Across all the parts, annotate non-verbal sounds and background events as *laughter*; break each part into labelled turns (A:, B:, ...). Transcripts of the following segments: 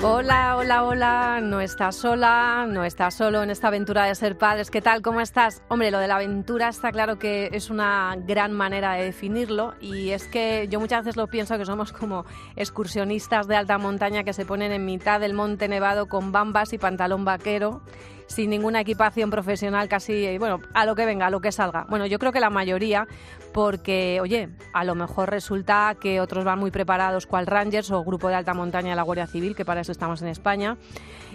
A: Hola, hola, hola, no estás sola, no estás solo en esta aventura de ser padres. ¿Qué tal? ¿Cómo estás? Hombre, lo de la aventura está claro que es una gran manera de definirlo y es que yo muchas veces lo pienso que somos como excursionistas de alta montaña que se ponen en mitad del monte nevado con bambas y pantalón vaquero sin ninguna equipación profesional, casi, bueno, a lo que venga, a lo que salga. Bueno, yo creo que la mayoría, porque, oye, a lo mejor resulta que otros van muy preparados, cual Rangers o Grupo de Alta Montaña de la Guardia Civil, que para eso estamos en España.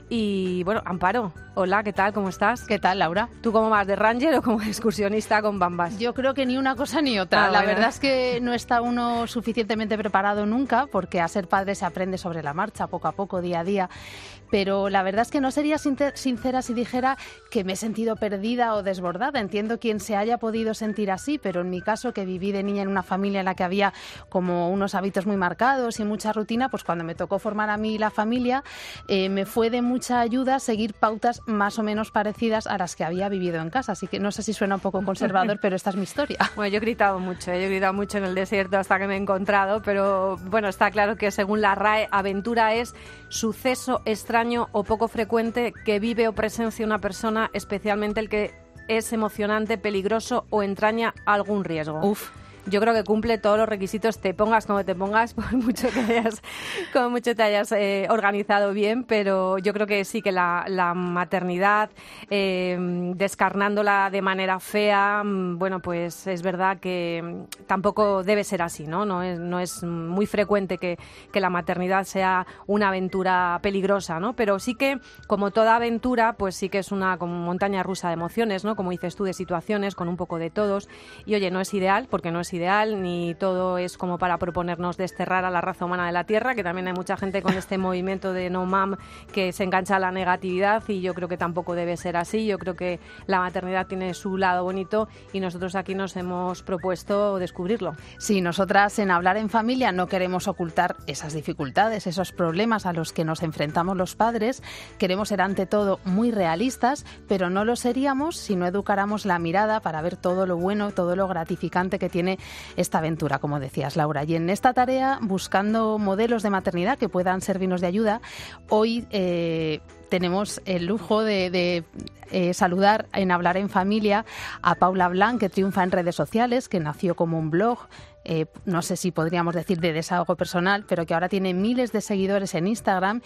A: Y bueno, Amparo, hola, ¿qué tal? ¿Cómo estás?
B: ¿Qué tal, Laura?
A: ¿Tú cómo vas, de Ranger o como excursionista con bambas?
B: Yo creo que ni una cosa ni otra.
A: Ah,
B: la
A: bueno.
B: verdad es que no está uno suficientemente preparado nunca, porque a ser padre se aprende sobre la marcha, poco a poco, día a día. Pero la verdad es que no sería sincer- sincera si dijera que me he sentido perdida o desbordada. Entiendo quien se haya podido sentir así, pero en mi caso, que viví de niña en una familia en la que había como unos hábitos muy marcados y mucha rutina, pues cuando me tocó formar a mí la familia, eh, me fue de mucha ayuda seguir pautas más o menos parecidas a las que había vivido en casa. Así que no sé si suena un poco conservador, *laughs* pero esta es mi historia.
A: Bueno, yo he gritado mucho, ¿eh? yo he gritado mucho en el desierto hasta que me he encontrado, pero bueno, está claro que según la RAE, aventura es suceso extraño o poco frecuente que vive o presencia una persona, especialmente el que es emocionante, peligroso o entraña algún riesgo.
B: Uf.
A: Yo creo que cumple todos los requisitos, te pongas como te pongas, *laughs* por mucho que hayas, como mucho te hayas eh, organizado bien, pero yo creo que sí que la, maternidad, eh, descarnándola de manera fea, mm, bueno, pues es verdad que mm, tampoco debe ser así, ¿no? No es, no es muy frecuente que, que la maternidad sea una aventura peligrosa, ¿no? Pero sí que, como toda aventura, pues sí que es una como montaña rusa de emociones, ¿no? Como dices tú, de situaciones, con un poco de todos. Y oye, no es ideal, porque no es ideal, ni todo es como para proponernos desterrar a la raza humana de la Tierra, que también hay mucha gente con este *laughs* movimiento de no mam que se engancha a la negatividad y yo creo que tampoco debe ser así. Yo creo que la maternidad tiene su lado bonito y nosotros aquí nos hemos propuesto descubrirlo.
B: Sí, nosotras en Hablar en Familia no queremos ocultar esas dificultades, esos problemas a los que nos enfrentamos los padres. Queremos ser ante todo muy realistas, pero no lo seríamos si no educáramos la mirada para ver todo lo bueno, todo lo gratificante que tiene esta aventura, como decías, Laura. Y en esta tarea, buscando modelos de maternidad que puedan servirnos de ayuda, hoy eh, tenemos el lujo de, eh, saludar en Hablar en Familia a Paula Blanc, que triunfa en redes sociales, que nació como un blog. eh, no sé si podríamos decir de desahogo personal, pero que ahora tiene miles de seguidores en Instagram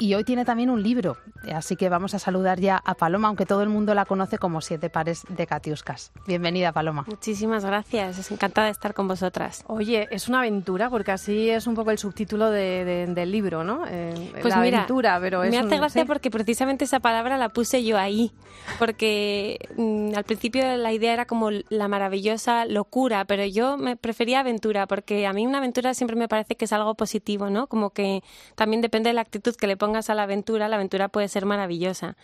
B: y hoy tiene también un libro. Así que vamos a saludar ya a Paloma, aunque todo el mundo la conoce como Siete Pares de Catiuscas. Bienvenida, Paloma.
C: Muchísimas gracias, es encantada de estar con vosotras.
A: Oye, es una aventura, porque así es un poco el subtítulo de- de- del libro, ¿no? Eh,
C: Pues
A: la
C: mira,
A: aventura, pero es
C: me hace
A: un-
C: gracia
A: sí.
C: porque precisamente esa palabra la puse yo ahí, porque mm, al principio la idea era como la maravillosa locura, pero yo me prefería aventura, porque a mí una aventura siempre me parece que es algo positivo, ¿no? Como que también depende de la actitud que le pongas a la aventura, la aventura puede ser maravillosa.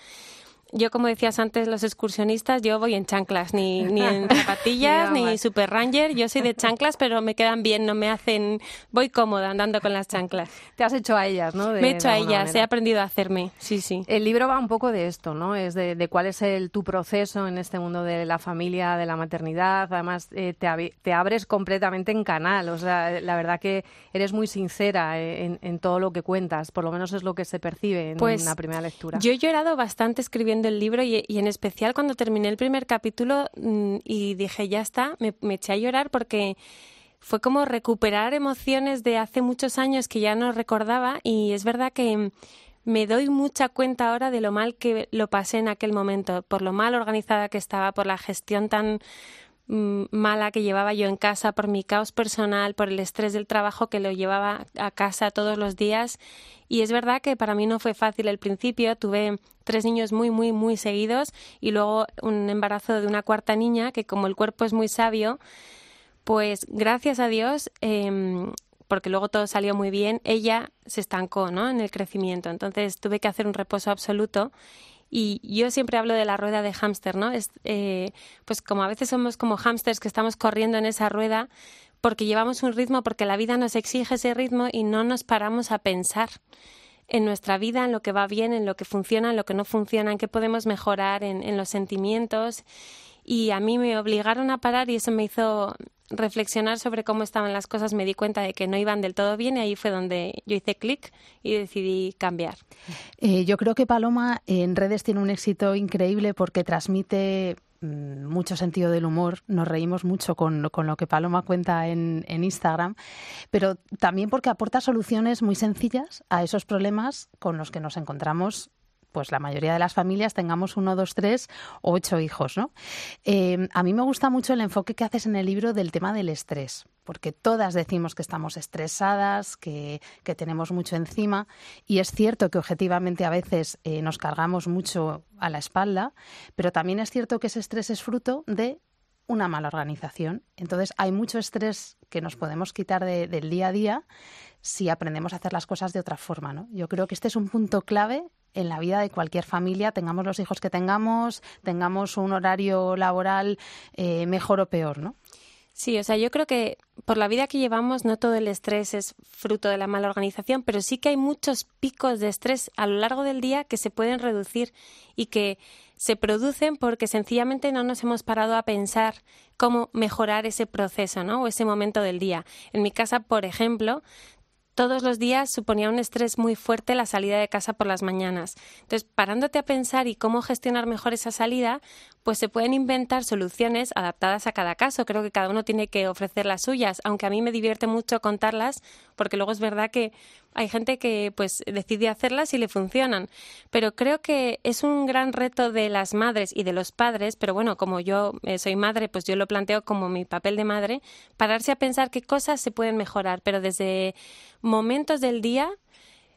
C: Yo, como decías antes, los excursionistas, yo voy en chanclas, ni, *laughs* ni en zapatillas,
A: Ni
C: super ranger. Yo soy de chanclas, *laughs* pero me quedan bien, no me hacen. Voy cómoda andando con las chanclas.
A: Te has hecho a ellas, ¿no? De-
C: me he hecho a ellas, he
A: manera.
C: aprendido a hacerme. Sí, sí.
A: El libro va un poco de esto, ¿no? Es de, de cuál es el, tu proceso en este mundo de la familia, de la maternidad. Además, eh, te, abi- te abres completamente en canal. O sea, la verdad que eres muy sincera eh, en, en todo lo que cuentas. Por lo menos es lo que se percibe en
C: Pues,
A: una primera lectura.
C: Yo he llorado bastante escribiendo el libro y, en especial cuando terminé el primer capítulo mm, y dije, ya está, me, eché a llorar porque fue como recuperar emociones de hace muchos años que ya no recordaba y es verdad que me doy mucha cuenta ahora de lo mal que lo pasé en aquel momento, por lo mal organizada que estaba, por la gestión tan mala que llevaba yo en casa, por mi caos personal, por el estrés del trabajo que lo llevaba a casa todos los días. Y es verdad que para mí no fue fácil el principio. Tuve tres niños muy, muy, muy seguidos y luego un embarazo de una cuarta niña que como el cuerpo es muy sabio, pues gracias a Dios, eh, porque luego todo salió muy bien, ella se estancó ¿no? en el crecimiento. Entonces tuve que hacer un reposo absoluto. Y yo siempre hablo de la rueda de hámster, ¿no? Es, eh, pues como a veces somos como hámsters que estamos corriendo en esa rueda, porque llevamos un ritmo, porque la vida nos exige ese ritmo y no nos paramos a pensar en nuestra vida, en lo que va bien, en lo que funciona, en lo que no funciona, en qué podemos mejorar, en, en los sentimientos. Y a mí me obligaron a parar y eso me hizo reflexionar sobre cómo estaban las cosas, me di cuenta de que no iban del todo bien y ahí fue donde yo hice clic y decidí cambiar.
B: Eh, yo creo que Paloma en redes tiene un éxito increíble porque transmite mm, mucho sentido del humor, nos reímos mucho con, lo que Paloma cuenta en, en, Instagram, pero también porque aporta soluciones muy sencillas a esos problemas con los que nos encontramos pues la mayoría de las familias tengamos uno, dos, tres o ocho hijos, ¿no? Eh, a mí me gusta mucho el enfoque que haces en el libro del tema del estrés, porque todas decimos que estamos estresadas, que, tenemos mucho encima, y es cierto que objetivamente a veces eh, nos cargamos mucho a la espalda, pero también es cierto que ese estrés es fruto de una mala organización. Entonces hay mucho estrés que nos podemos quitar del día a día si aprendemos a hacer las cosas de otra forma. ¿no? Yo creo que este es un punto clave en la vida de cualquier familia, tengamos los hijos que tengamos, tengamos un horario laboral eh, mejor o peor, ¿no?
C: Sí, o sea, yo creo que por la vida que llevamos no todo el estrés es fruto de la mala organización, pero sí que hay muchos picos de estrés a lo largo del día que se pueden reducir y que se producen porque sencillamente no nos hemos parado a pensar cómo mejorar ese proceso, ¿no? O ese momento del día. En mi casa, por ejemplo, todos los días suponía un estrés muy fuerte la salida de casa por las mañanas. Entonces, parándote a pensar y cómo gestionar mejor esa salida, pues se pueden inventar soluciones adaptadas a cada caso. Creo que cada uno tiene que ofrecer las suyas, aunque a mí me divierte mucho contarlas, porque luego es verdad que hay gente que pues decide hacerlas y le funcionan. Pero creo que es un gran reto de las madres y de los padres, pero bueno, como yo eh, soy madre, pues yo lo planteo como mi papel de madre, pararse a pensar qué cosas se pueden mejorar, pero desde momentos del día,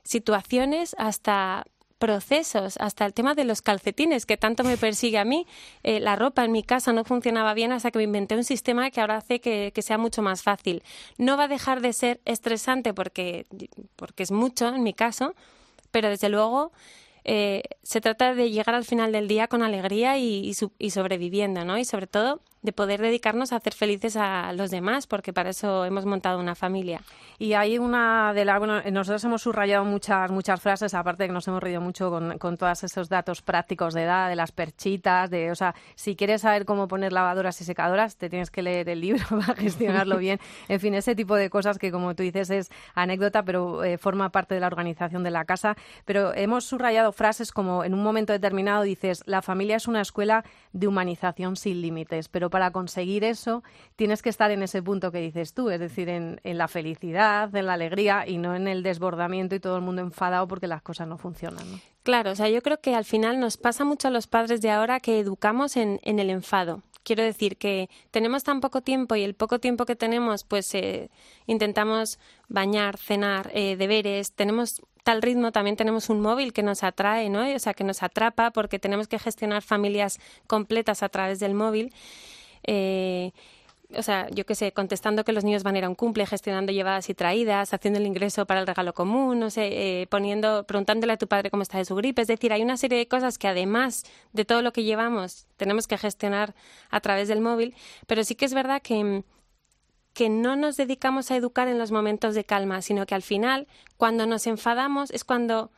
C: situaciones hasta procesos, hasta el tema de los calcetines, que tanto me persigue a mí. Eh, la ropa en mi casa no funcionaba bien hasta que me inventé un sistema que ahora hace que, sea mucho más fácil. No va a dejar de ser estresante porque, porque es mucho en mi caso, pero desde luego eh, se trata de llegar al final del día con alegría y, y, sobreviviendo, ¿no? Y sobre todo de poder dedicarnos a hacer felices a los demás, porque para eso hemos montado una familia.
A: Y hay una de las, bueno, nosotros hemos subrayado muchas, muchas frases, aparte de que nos hemos reído mucho con, con todos esos datos prácticos de edad, de las perchitas, de, o sea, si quieres saber cómo poner lavadoras y secadoras, te tienes que leer el libro *laughs* para gestionarlo bien. En fin, ese tipo de cosas que, como tú dices, es anécdota, pero eh, forma parte de la organización de la casa. Pero hemos subrayado frases como en un momento determinado dices, la familia es una escuela de humanización sin límites, pero para conseguir eso tienes que estar en ese punto que dices tú, es decir, en, la felicidad, en la alegría y no en el desbordamiento y todo el mundo enfadado porque las cosas no funcionan.
C: Claro, o sea, yo creo que al final nos pasa mucho a los padres de ahora que educamos en, el enfado. Quiero decir que tenemos tan poco tiempo y el poco tiempo que tenemos, pues eh, intentamos bañar, cenar, eh, deberes, tenemos tal ritmo, también tenemos un móvil que nos atrae, ¿no? O sea, que nos atrapa porque tenemos que gestionar familias completas a través del móvil. Eh, o sea, yo qué sé, contestando que los niños van a ir a un cumple, gestionando llevadas y traídas, haciendo el ingreso para el regalo común, no sé, eh, poniendo, preguntándole a tu padre cómo está de su gripe. Es decir, hay una serie de cosas que además de todo lo que llevamos tenemos que gestionar a través del móvil, pero sí que es verdad que, que no nos dedicamos a educar en los momentos de calma, sino que al final, cuando nos enfadamos, es cuando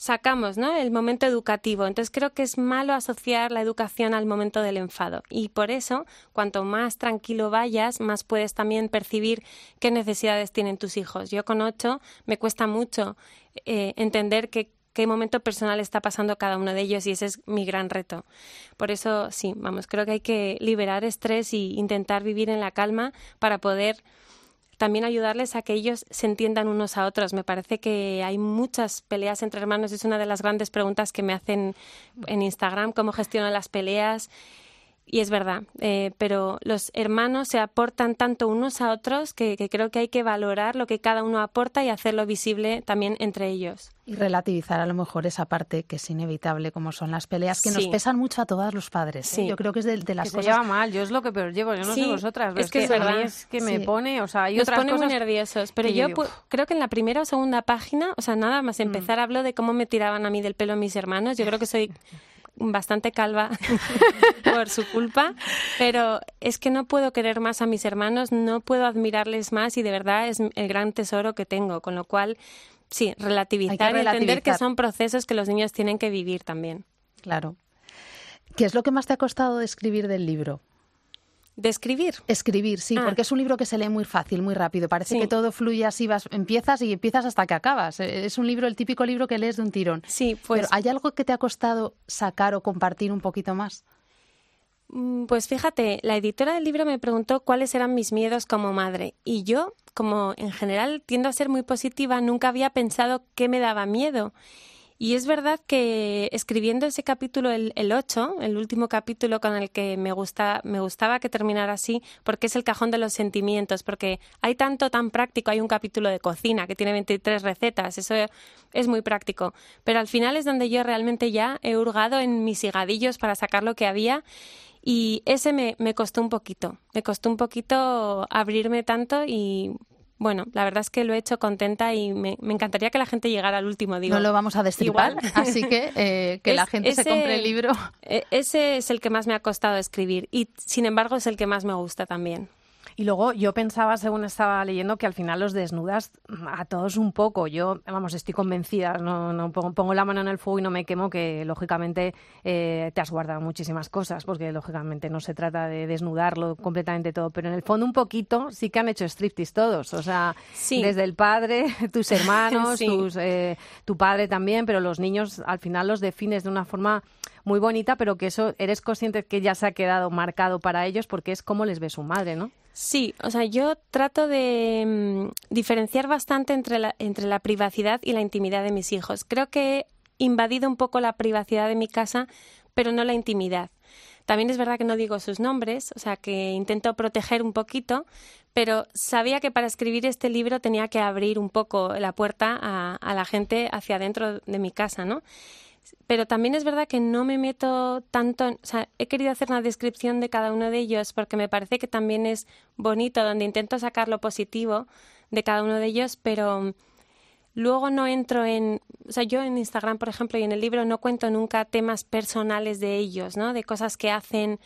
C: sacamos ¿no? el momento educativo. Entonces creo que es malo asociar la educación al momento del enfado. Y por eso, cuanto más tranquilo vayas, más puedes también percibir qué necesidades tienen tus hijos. Yo con ocho me cuesta mucho eh, entender qué momento personal está pasando cada uno de ellos y ese es mi gran reto. Por eso, sí, vamos, creo que hay que liberar estrés y intentar vivir en la calma para poder también ayudarles a que ellos se entiendan unos a otros. Me parece que hay muchas peleas entre hermanos, es una de las grandes preguntas que me hacen en Instagram, cómo gestionan las peleas. Y es verdad, eh, pero los hermanos se aportan tanto unos a otros que, creo que hay que valorar lo que cada uno aporta y hacerlo visible también entre ellos.
B: Y relativizar a lo mejor esa parte que es inevitable, como son las peleas, que nos pesan mucho a todos los padres. ¿eh? Yo creo que es de, las
A: que
B: cosas...
A: Se lleva mal, yo es lo que peor llevo, yo no sé vosotras.
C: Es, que, es verdad.
A: es que me pone, o sea, hay
C: Nos
A: otras
C: pone muy nerviosos, pero yo, creo que en la primera o segunda página, o sea, nada más empezar mm. hablo de cómo me tiraban a mí del pelo mis hermanos. Yo creo que soy bastante calva *laughs* por su culpa, pero es que no puedo querer más a mis hermanos, no puedo admirarles más y de verdad es el gran tesoro que tengo, con lo cual sí, relativizar, y entender que son procesos que los niños tienen que vivir también.
B: Claro. ¿Qué es lo que más te ha costado de escribir del libro?
C: ¿De escribir?
B: Escribir, sí,
C: Ah.
B: porque es un libro que se lee muy fácil, muy rápido. Parece
C: Sí.
B: que todo fluye así, vas, empiezas y empiezas hasta que acabas. Eh, Es un libro, el típico libro que lees de un tirón.
C: Sí, pues
B: Pero ¿hay algo que te ha costado sacar o compartir un poquito más?
C: Mm, Pues fíjate, la editora del libro me preguntó cuáles eran mis miedos como madre y yo, como en general tiendo a ser muy positiva, nunca había pensado qué me daba miedo. Y es verdad que escribiendo ese capítulo, el, el 8, el último capítulo con el que me, gusta, me gustaba que terminara así, porque es el cajón de los sentimientos, porque hay tanto tan práctico, hay un capítulo de cocina que tiene 23 recetas, eso es muy práctico, pero al final es donde yo realmente ya he hurgado en mis higadillos para sacar lo que había y ese me, me costó un poquito, me costó un poquito abrirme tanto y bueno, la verdad es que lo he hecho contenta y me, me encantaría que la gente llegara al último, digo.
B: no lo vamos a destripar,
C: igual.
B: así que eh, *laughs* que la gente se compre el libro.
C: E- Ese es el que más me ha costado escribir y sin embargo es el que más me gusta también.
A: Y luego yo pensaba, según estaba leyendo, que al final los desnudas a todos un poco. Yo, vamos, estoy convencida, no, no pongo, pongo la mano en el fuego y no me quemo, que lógicamente eh, te has guardado muchísimas cosas, porque lógicamente no se trata de desnudarlo completamente todo, pero en el fondo un poquito sí que han hecho striptease todos. O sea,
C: Sí.
A: desde el padre, *laughs* tus hermanos,
C: Sí.
A: tus, eh, tu padre también, pero los niños al final los defines de una forma muy bonita, pero que eso eres consciente que ya se ha quedado marcado para ellos porque es como les ve su madre, ¿no?
C: Sí, o sea, yo trato de mm, diferenciar bastante entre la, entre la privacidad y la intimidad de mis hijos. Creo que he invadido un poco la privacidad de mi casa, pero no la intimidad. También es verdad que no digo sus nombres, o sea, que intento proteger un poquito, pero sabía que para escribir este libro tenía que abrir un poco la puerta a, a la gente hacia adentro de mi casa, ¿no? Pero también es verdad que no me meto tanto, o sea, he querido hacer una descripción de cada uno de ellos porque me parece que también es bonito, donde intento sacar lo positivo de cada uno de ellos, pero mm, luego no entro en, o sea, yo en Instagram, por ejemplo, y en el libro no cuento nunca temas personales de ellos, ¿no? De cosas que hacen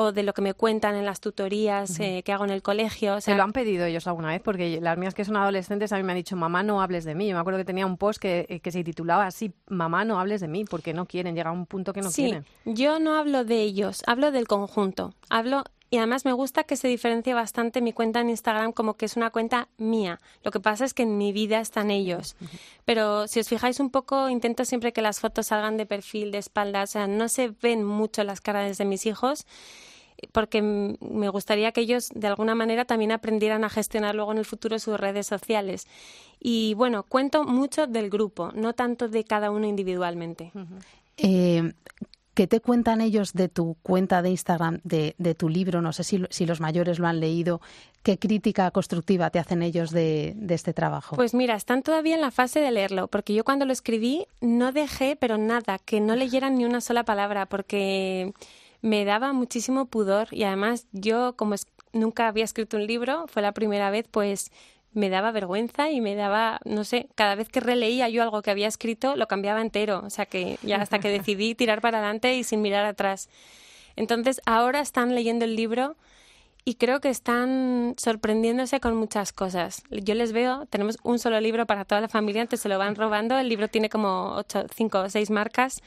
C: o de lo que me cuentan en las tutorías eh, que hago en el colegio, o
A: ¿Se
C: sea,
A: lo han pedido ellos alguna vez? Porque las mías que son adolescentes a mí me han dicho, mamá, no hables de mí. Yo me acuerdo que tenía un post que, eh, que se titulaba así, mamá, no hables de mí, porque no quieren, llega a un punto que no
C: sí,
A: quieren.
C: yo no hablo de ellos, hablo del conjunto. Hablo y además me gusta que se diferencie bastante mi cuenta en Instagram como que es una cuenta mía. Lo que pasa es que en mi vida están ellos. Pero si os fijáis un poco, intento siempre que las fotos salgan de perfil, de espaldas, o sea, no se ven mucho las caras de mis hijos porque me gustaría que ellos de alguna manera también aprendieran a gestionar luego en el futuro sus redes sociales. Y bueno, cuento mucho del grupo, no tanto de cada uno individualmente.
B: Eh, ¿Qué te cuentan ellos de tu cuenta de Instagram, de, de tu libro? No sé si, si los mayores lo han leído. ¿Qué crítica constructiva te hacen ellos de, de este trabajo?
C: Pues mira, están todavía en la fase de leerlo, porque yo cuando lo escribí no dejé, pero nada, que no leyeran ni una sola palabra, porque me daba muchísimo pudor y además yo, como es- nunca había escrito un libro, fue la primera vez, pues me daba vergüenza y me daba, no sé, cada vez que releía yo algo que había escrito, lo cambiaba entero, o sea que ya hasta que *laughs* decidí tirar para adelante y sin mirar atrás. Entonces ahora están leyendo el libro y creo que están sorprendiéndose con muchas cosas. Yo les veo, tenemos un solo libro para toda la familia, antes se lo van robando, el libro tiene como ocho, cinco o seis marcas.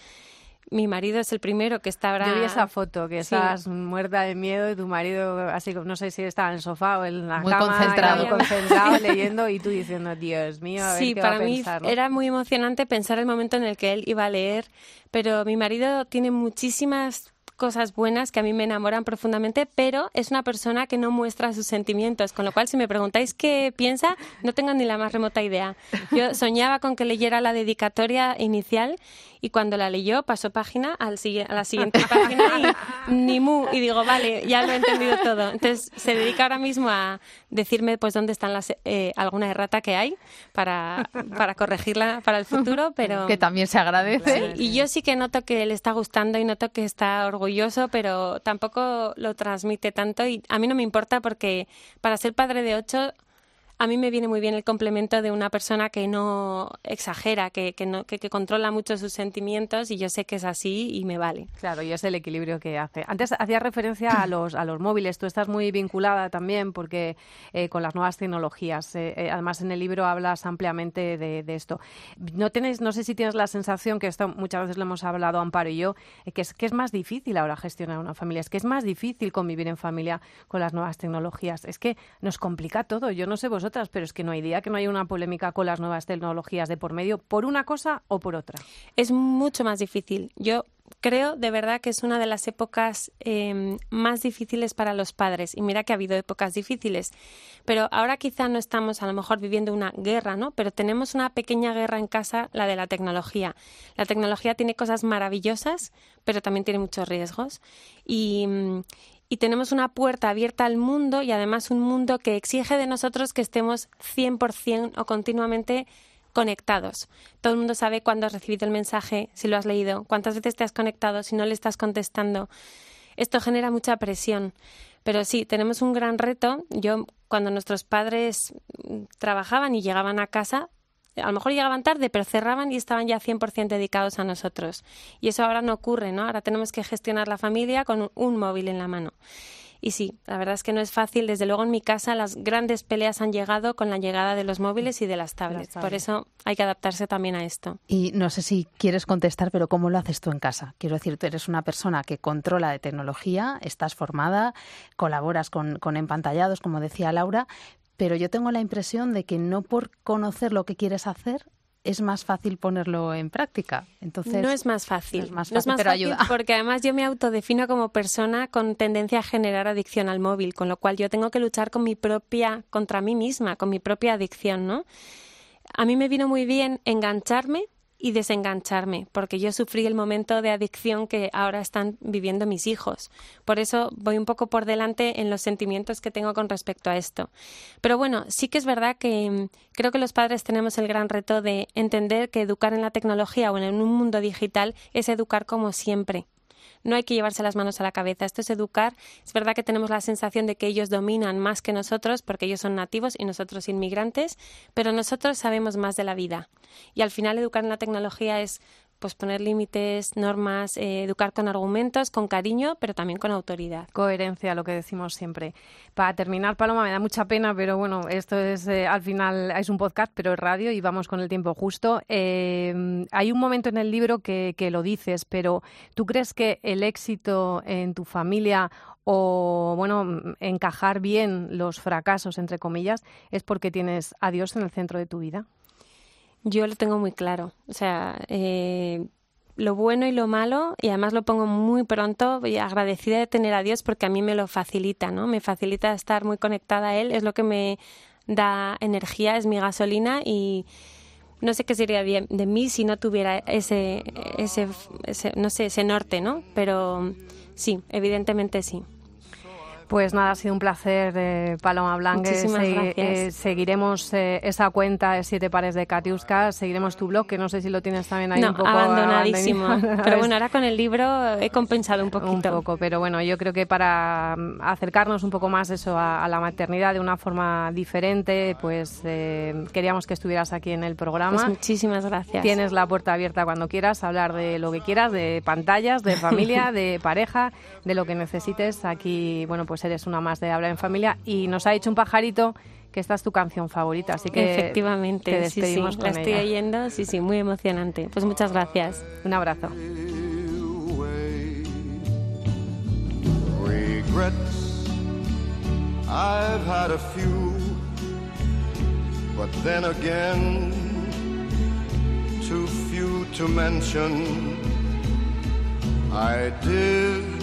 C: Mi marido es el primero que está ahora...
A: Yo vi esa foto, que
C: Sí.
A: estás muerta de miedo y tu marido, así como no sé si estaba en el sofá o en la
B: Muy
A: cama,
B: concentrado.
A: muy concentrado *laughs* leyendo y tú diciendo, Dios mío, a ver
C: Sí,
A: qué
C: para
A: va a
C: mí
A: pensar, ¿no?
C: era muy emocionante pensar el momento en el que él iba a leer, pero mi marido tiene muchísimas cosas buenas que a mí me enamoran profundamente, pero es una persona que no muestra sus sentimientos, con lo cual si me preguntáis qué piensa, no tengo ni la más remota idea. Yo soñaba con que leyera la dedicatoria inicial y cuando la leyó pasó página al a la siguiente página y *laughs* ni mu y digo, vale, ya lo he entendido todo. Entonces se dedica ahora mismo a decirme pues dónde están las eh, alguna errata que hay para, para corregirla para el futuro, pero
B: que también se agradece.
C: Sí, y yo sí que noto que le está gustando y noto que está orgulloso, pero tampoco lo transmite tanto y a mí no me importa porque para ser padre de ocho a mí me viene muy bien el complemento de una persona que no exagera, que, que, no, que, controla mucho sus sentimientos y yo sé que es así y me vale.
A: Claro, y es el equilibrio que hace. Antes hacía referencia a los, a los móviles, tú estás muy vinculada también porque eh, con las nuevas tecnologías. Eh, eh, además, en el libro hablas ampliamente de, esto. No, tienes, no sé si tienes la sensación, que esto muchas veces lo hemos hablado Amparo y yo, que es, que es más difícil ahora gestionar una familia, es que es más difícil convivir en familia con las nuevas tecnologías. Es que nos complica todo. Yo no sé vosotras, pero es que no hay día que no haya una polémica con las nuevas tecnologías de por medio por una cosa o por otra.
C: Es mucho más difícil. Yo creo de verdad que es una de las épocas em, más difíciles para los padres. Y mira que ha habido épocas difíciles. Pero ahora quizá no estamos a lo mejor viviendo una guerra, ¿no? Pero tenemos una pequeña guerra en casa, la de la tecnología. La tecnología tiene cosas maravillosas, pero también tiene muchos riesgos. Y, y tenemos una puerta abierta al mundo y además un mundo que exige de nosotros que estemos 100% o continuamente conectados. Todo el mundo sabe cuándo has recibido el mensaje, si lo has leído, cuántas veces te has conectado, si no le estás contestando. Esto genera mucha presión. Pero sí, tenemos un gran reto. Yo, cuando nuestros padres trabajaban y llegaban a casa, a lo mejor llegaban tarde, pero cerraban y estaban ya 100% dedicados a nosotros. Y eso ahora no ocurre, ¿no? Ahora tenemos que gestionar la familia con un móvil en la mano. Y sí, la verdad es que no es fácil. Desde luego en mi casa las grandes peleas han llegado con la llegada de los móviles y de las tablets. Por eso hay que adaptarse también a esto.
B: Y no sé si quieres contestar, pero ¿cómo lo haces tú en casa? Quiero decir, tú eres una persona que controla de tecnología, estás formada, colaboras con, con empantallados, como decía Laura, pero yo tengo la impresión de que no por conocer lo que quieres hacer es más fácil ponerlo en práctica. Entonces,
C: no es más fácil, no es más fácil, pero ayuda. Porque además yo me autodefino como persona con tendencia a generar adicción al móvil, con lo cual yo tengo que luchar con mi propia, contra mí misma, con mi propia adicción, ¿no? A mí me vino muy bien engancharme y desengancharme, porque yo sufrí el momento de adicción que ahora están viviendo mis hijos. Por eso voy un poco por delante en los sentimientos que tengo con respecto a esto. Pero bueno, sí que es verdad que mm, creo que los padres tenemos el gran reto de entender que educar en la tecnología o en un mundo digital es educar como siempre, no hay que llevarse las manos a la cabeza. Esto es educar. Es verdad que tenemos la sensación de que ellos dominan más que nosotros porque ellos son nativos y nosotros inmigrantes, pero nosotros sabemos más de la vida. Y al final educar en la tecnología es pues poner límites, normas, eh, educar con argumentos, con cariño, pero también con autoridad.
A: Coherencia, lo que decimos siempre. Para terminar, Paloma, me da mucha pena, pero bueno, esto es eh, al final es un podcast, pero es radio y vamos con el tiempo justo. Eh, hay un momento en el libro que, que lo dices, pero ¿tú crees que el éxito en tu familia o bueno, encajar bien los fracasos entre comillas es porque tienes a Dios en el centro de tu vida?
C: Yo lo tengo muy claro. O sea, eh, lo bueno y lo malo, y además lo pongo muy pronto, y agradecida de tener a Dios porque a mí me lo facilita, ¿no? Me facilita estar muy conectada a Él, es lo que me da energía, es mi gasolina y no sé qué sería de, de mí si no tuviera ese, ese, ese, no sé, ese norte, ¿no? Pero sí, evidentemente sí.
A: Pues nada, ha sido un placer, eh, Paloma Blanque.
C: Muchísimas gracias.
A: Eh, seguiremos eh, esa cuenta de Siete Pares de Katiuska, seguiremos tu blog, que no sé si lo tienes también ahí un poco
C: abandonadísimo. *laughs* pero bueno, ahora con el libro he compensado un poquito.
A: Un poco, pero bueno, yo creo que para mm, acercarnos un poco más eso a, la maternidad de una forma diferente, pues queríamos que estuvieras aquí en el programa.
C: Pues muchísimas gracias.
A: Tienes la puerta abierta cuando quieras, hablar de lo que quieras, de pantallas, de familia, *laughs* de pareja, de lo que necesites. Aquí, bueno, pues eres una más de hablar en familia y nos ha dicho un pajarito que esta es tu canción favorita, así que
C: efectivamente, te despedimos sí, sí, la estoy oyendo, sí, sí, muy emocionante. Pues muchas gracias.
A: Un abrazo. I've had a few, but then again, too few to mention. I did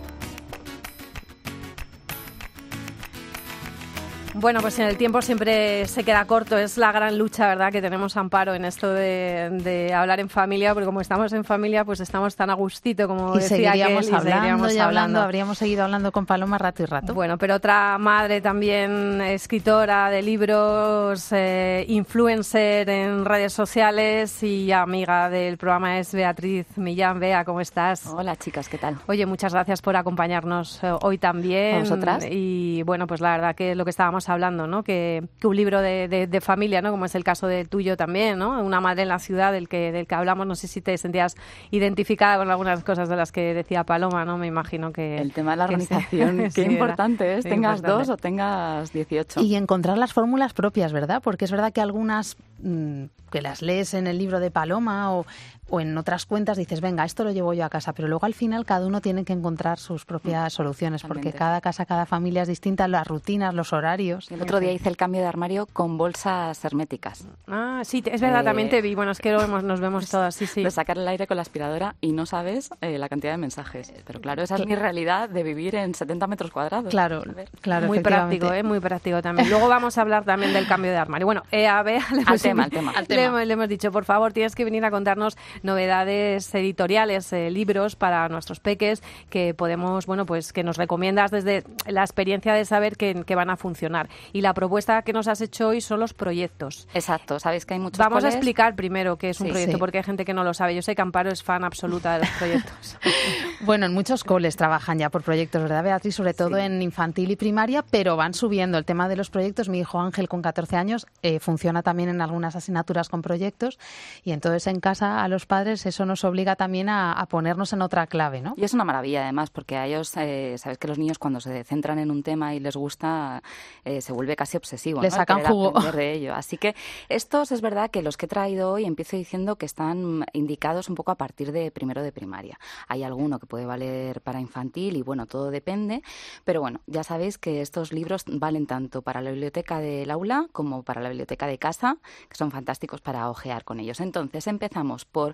A: Bueno, pues en el tiempo siempre se queda corto. Es la gran lucha, ¿verdad?, que tenemos Amparo en esto de, hablar en familia, porque como estamos en familia, pues estamos tan a gustito, como
B: y
A: decía
B: seguiríamos
A: y
B: hablando,
A: seguiríamos
B: hablando. Habríamos seguido hablando con Paloma rato y rato.
A: Bueno, pero otra madre también, escritora de libros, eh, influencer en redes sociales y amiga del programa es Beatriz Millán. Bea, ¿cómo estás?
D: Hola, chicas, ¿qué tal?
A: Oye, muchas gracias por acompañarnos eh, hoy también.
D: ¿A vosotras?
A: Y bueno, pues la verdad que lo que estábamos hablando, ¿no? Que, que un libro de, de- de familia, ¿no? Como es el caso del tuyo también, ¿no? Una madre en la ciudad del que, del que hablamos. No sé si te sentías identificada con algunas cosas de las que decía Paloma, ¿no? Me imagino que...
D: El tema de la organización, *laughs* qué importante es,
A: Qué
D: tengas
A: importante.
D: dos o tengas 18.
B: Y encontrar las fórmulas propias, ¿verdad? Porque es verdad que algunas mm, que las lees en el libro de Paloma o, o en otras cuentas dices, venga, esto lo llevo yo a casa, pero luego al final cada uno tiene que encontrar sus propias soluciones, porque cada casa, cada familia es distinta, las rutinas, los horarios.
D: El otro día hice el cambio de armario con bolsas herméticas.
A: Ah, sí, es verdad,
D: Eh,
A: también te vi. Bueno, es que lo vemos- nos vemos *laughs* todas, sí, sí.
D: De sacar el aire con la aspiradora y no sabes eh, la cantidad de mensajes. Pero claro, esa es mi realidad de vivir en 70 metros cuadrados.
B: Claro,
D: ver.
B: claro.
A: muy práctico, ¿eh? muy práctico también. Luego vamos a hablar también del cambio de armario. Bueno, eh, a Bea *laughs* le hemos,
D: al tema.
B: Al tema. *laughs*
A: le hemos dicho, por favor, tienes que venir a contarnos novedades editoriales, eh, libros para nuestros peques que podemos, bueno, pues que nos recomiendas desde la experiencia de saber que, que van a funcionar. Y la propuesta que nos has hecho hoy son los proyectos.
D: Exacto, sabéis que hay muchos
A: Vamos a explicar primero qué es un
D: Sí,
A: proyecto,
B: sí.
A: porque hay gente que no lo sabe. Yo sé que Amparo es fan absoluta de los proyectos. *laughs*
B: Bueno, en muchos coles trabajan ya por proyectos, ¿verdad, Beatriz? Sobre todo en infantil y primaria, pero van subiendo el tema de los proyectos. Mi hijo Ángel, con 14 años, eh, funciona también en algunas asignaturas con proyectos y entonces en casa a los padres eso nos obliga también a, a ponernos en otra clave, ¿no?
D: Y es una maravilla, además, porque a ellos, eh, sabes que los niños cuando se centran en un tema y les gusta, eh, se vuelve casi obsesivo.
B: Le
D: ¿no?
B: Sacan jugo.
D: de ello. Así que estos es verdad que los que he traído hoy empiezo diciendo que están indicados un poco a partir de primero de primaria. Hay alguno que puede valer para infantil y bueno, todo depende. Pero bueno, ya sabéis que estos libros valen tanto para la biblioteca del aula como para la biblioteca de casa, que son fantásticos para ojear con ellos. Entonces empezamos por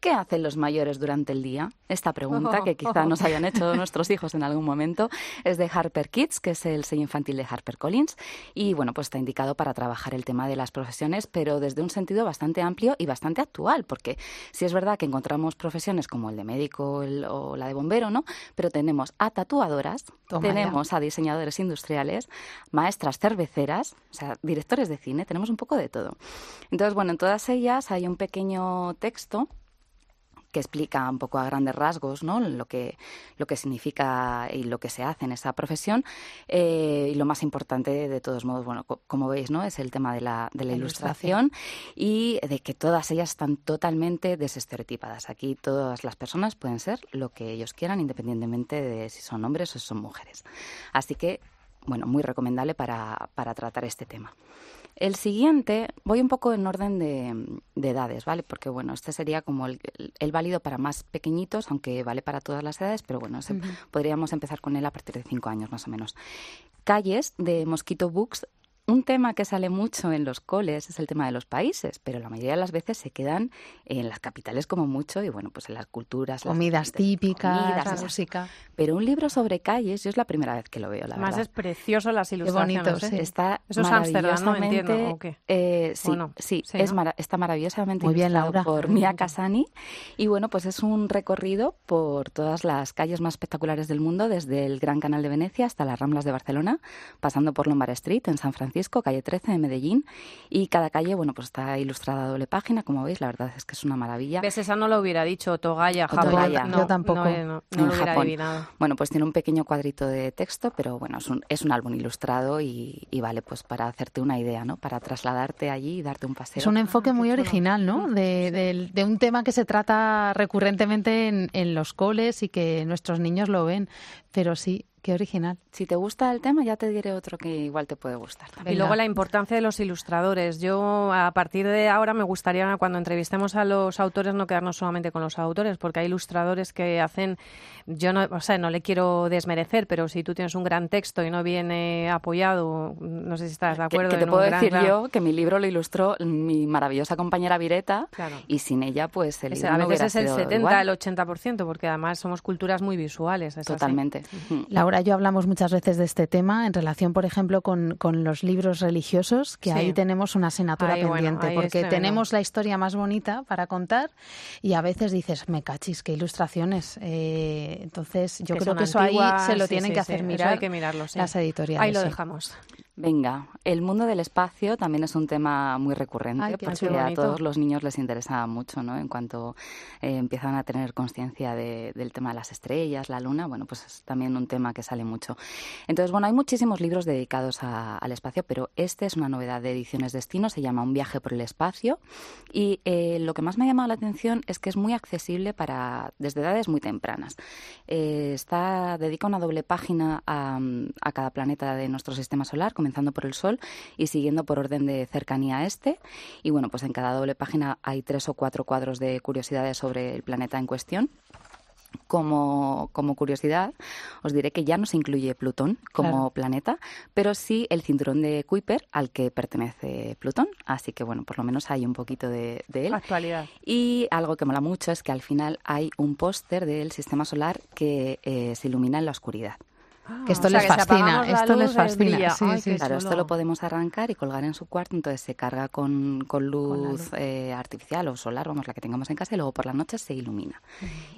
D: ¿qué hacen los mayores durante el día? Esta pregunta que *laughs* quizá nos hayan hecho nuestros hijos en algún momento es de Harper Kids, que es el sello infantil de Harper Collins y bueno, pues está indicado para trabajar el tema de las profesiones, pero desde un sentido bastante amplio y bastante actual, porque sí es verdad que encontramos profesiones como el de médico el- o la de bombero, ¿no? Pero tenemos a tatuadoras,
B: Toma ya.
D: tenemos a diseñadores industriales, maestras cerveceras, o sea, directores de cine, tenemos un poco de todo. Entonces, bueno, en todas ellas hay un pequeño texto que explica un poco a grandes rasgos ¿no? lo, que, lo que significa y lo que se hace en esa profesión. Eh, y lo más importante, de todos modos, bueno, co- como veis, ¿no? es el tema de la, de la
B: La
D: ilustración y de que todas ellas están totalmente desestereotipadas. Aquí todas las personas pueden ser lo que ellos quieran, independientemente de si son hombres o si son mujeres. Así que, bueno, muy recomendable para, para tratar este tema. El siguiente, voy un poco en orden de, de edades, ¿vale? Porque, bueno, este sería como el, el- el válido para más pequeñitos, aunque vale para todas las edades, pero bueno, ese- podríamos empezar con él a partir de cinco años más o menos. Calles de Mosquito Books. Un tema que sale mucho en los coles es el tema de los países, pero la mayoría de las veces se quedan en las capitales como mucho y bueno, pues en las culturas. las
B: Comidas típicas,
D: comidas,
B: la música.
D: Pero un libro sobre calles, yo es la primera vez que lo veo, la
A: Además
D: verdad.
A: es precioso las ilustraciones.
B: bonito,
A: ¿eh?
B: sí.
D: Está
A: Eso es Ámsterdam, ¿no? Entiendo,
D: maravillosamente-
A: ¿o qué?
D: Eh, sí, sí,
A: Sí,
D: es
A: ¿no?
D: mara- está maravillosamente
B: Muy bien, Laura.
D: por Mia Casani. Y bueno, pues es un recorrido por todas las calles más espectaculares del mundo, desde el Gran Canal de Venecia hasta las Ramblas de Barcelona, pasando por Lombard Street en San Francisco, calle 13 en Medellín. Y cada calle, bueno, pues está ilustrada a doble página, como veis, la verdad es que es una maravilla.
A: ¿Ves? Esa no lo hubiera dicho, Togaya, Japón.
D: Togaya.
A: No,
B: Yo tampoco.
A: No, no, no
D: en
A: lo hubiera
D: Japón.
A: adivinado.
D: Bueno, pues tiene un pequeño cuadrito de texto, pero bueno, es un, es un álbum ilustrado y, y vale pues para hacerte una idea, ¿no? Para trasladarte allí y darte un paseo.
B: Es un enfoque muy original, ¿no? De, del- de un tema que se trata recurrentemente en, en los coles y que nuestros niños lo ven. Pero sí, Qué original.
D: Si te gusta el tema, ya te diré otro que igual te puede gustar. También.
A: Y luego la importancia de los ilustradores. Yo, a partir de ahora, me gustaría, cuando entrevistemos a los autores, no quedarnos solamente con los autores, porque hay ilustradores que hacen. Yo no, o sea, no le quiero desmerecer, pero si tú tienes un gran texto y no viene apoyado, no sé si estás de acuerdo.
D: Que, te
A: en
D: puedo
A: gran-
D: decir yo que mi libro lo ilustró mi maravillosa compañera Vireta
A: Claro.
D: y sin ella, pues el libro
A: a
D: no
A: veces
D: hubiera
A: es el
D: sido
A: 70,
D: igual.
A: el 80%, porque además somos culturas muy visuales. es así.
D: Totalmente.
B: Laura y yo hablamos muchas veces de este tema en relación, por ejemplo, con, con los libros religiosos, que
A: Sí.
B: ahí tenemos una asignatura
A: Ahí,
B: pendiente, porque
A: tremendo.
B: tenemos la historia más bonita para contar y a veces dices, me cachis, qué ilustraciones. Eh, entonces, yo
A: Que
B: creo que eso ahí se lo
A: sí,
B: tienen
A: sí,
B: que hacer mirar
A: que mirarlo,
B: las editoriales.
A: Ahí lo dejamos.
D: Venga, el mundo del espacio también es un tema muy recurrente
B: Ay,
D: porque a todos los niños les interesa mucho, ¿no? En cuanto eh, empiezan a tener conciencia de- del tema de las estrellas, la luna, bueno, pues es también un tema que sale mucho. Entonces, bueno, hay muchísimos libros dedicados a- al espacio, pero este es una novedad de Ediciones Destino, se llama Un viaje por el espacio y eh, lo que más me ha llamado la atención es que es muy accesible para desde edades muy tempranas. Eh, está dedica una doble página a, a cada planeta de nuestro sistema solar, comenzando por el Sol y siguiendo por orden de cercanía a este. Y bueno, pues en cada doble página hay tres o cuatro cuadros de curiosidades sobre el planeta en cuestión. Como, como curiosidad, os diré que ya no se incluye Plutón como
B: Claro.
D: planeta, pero sí el cinturón de Kuiper al que pertenece Plutón. Así que, bueno, por lo menos hay un poquito de, de él.
A: Actualidad.
D: Y algo que mola mucho es que al final hay un póster del sistema solar que eh, se ilumina en la oscuridad.
B: Que esto
A: O sea,
B: les
A: que
B: fascina,
A: la
B: esto les
A: luz, eh,
B: fascina. Sí,
A: Ay,
B: sí.
D: Claro, esto
A: chulo.
D: lo podemos arrancar y colgar en su cuarto, entonces se carga con, con luz
A: luz.
D: eh, artificial o solar, vamos, la que tengamos en casa, y luego por las noches se ilumina.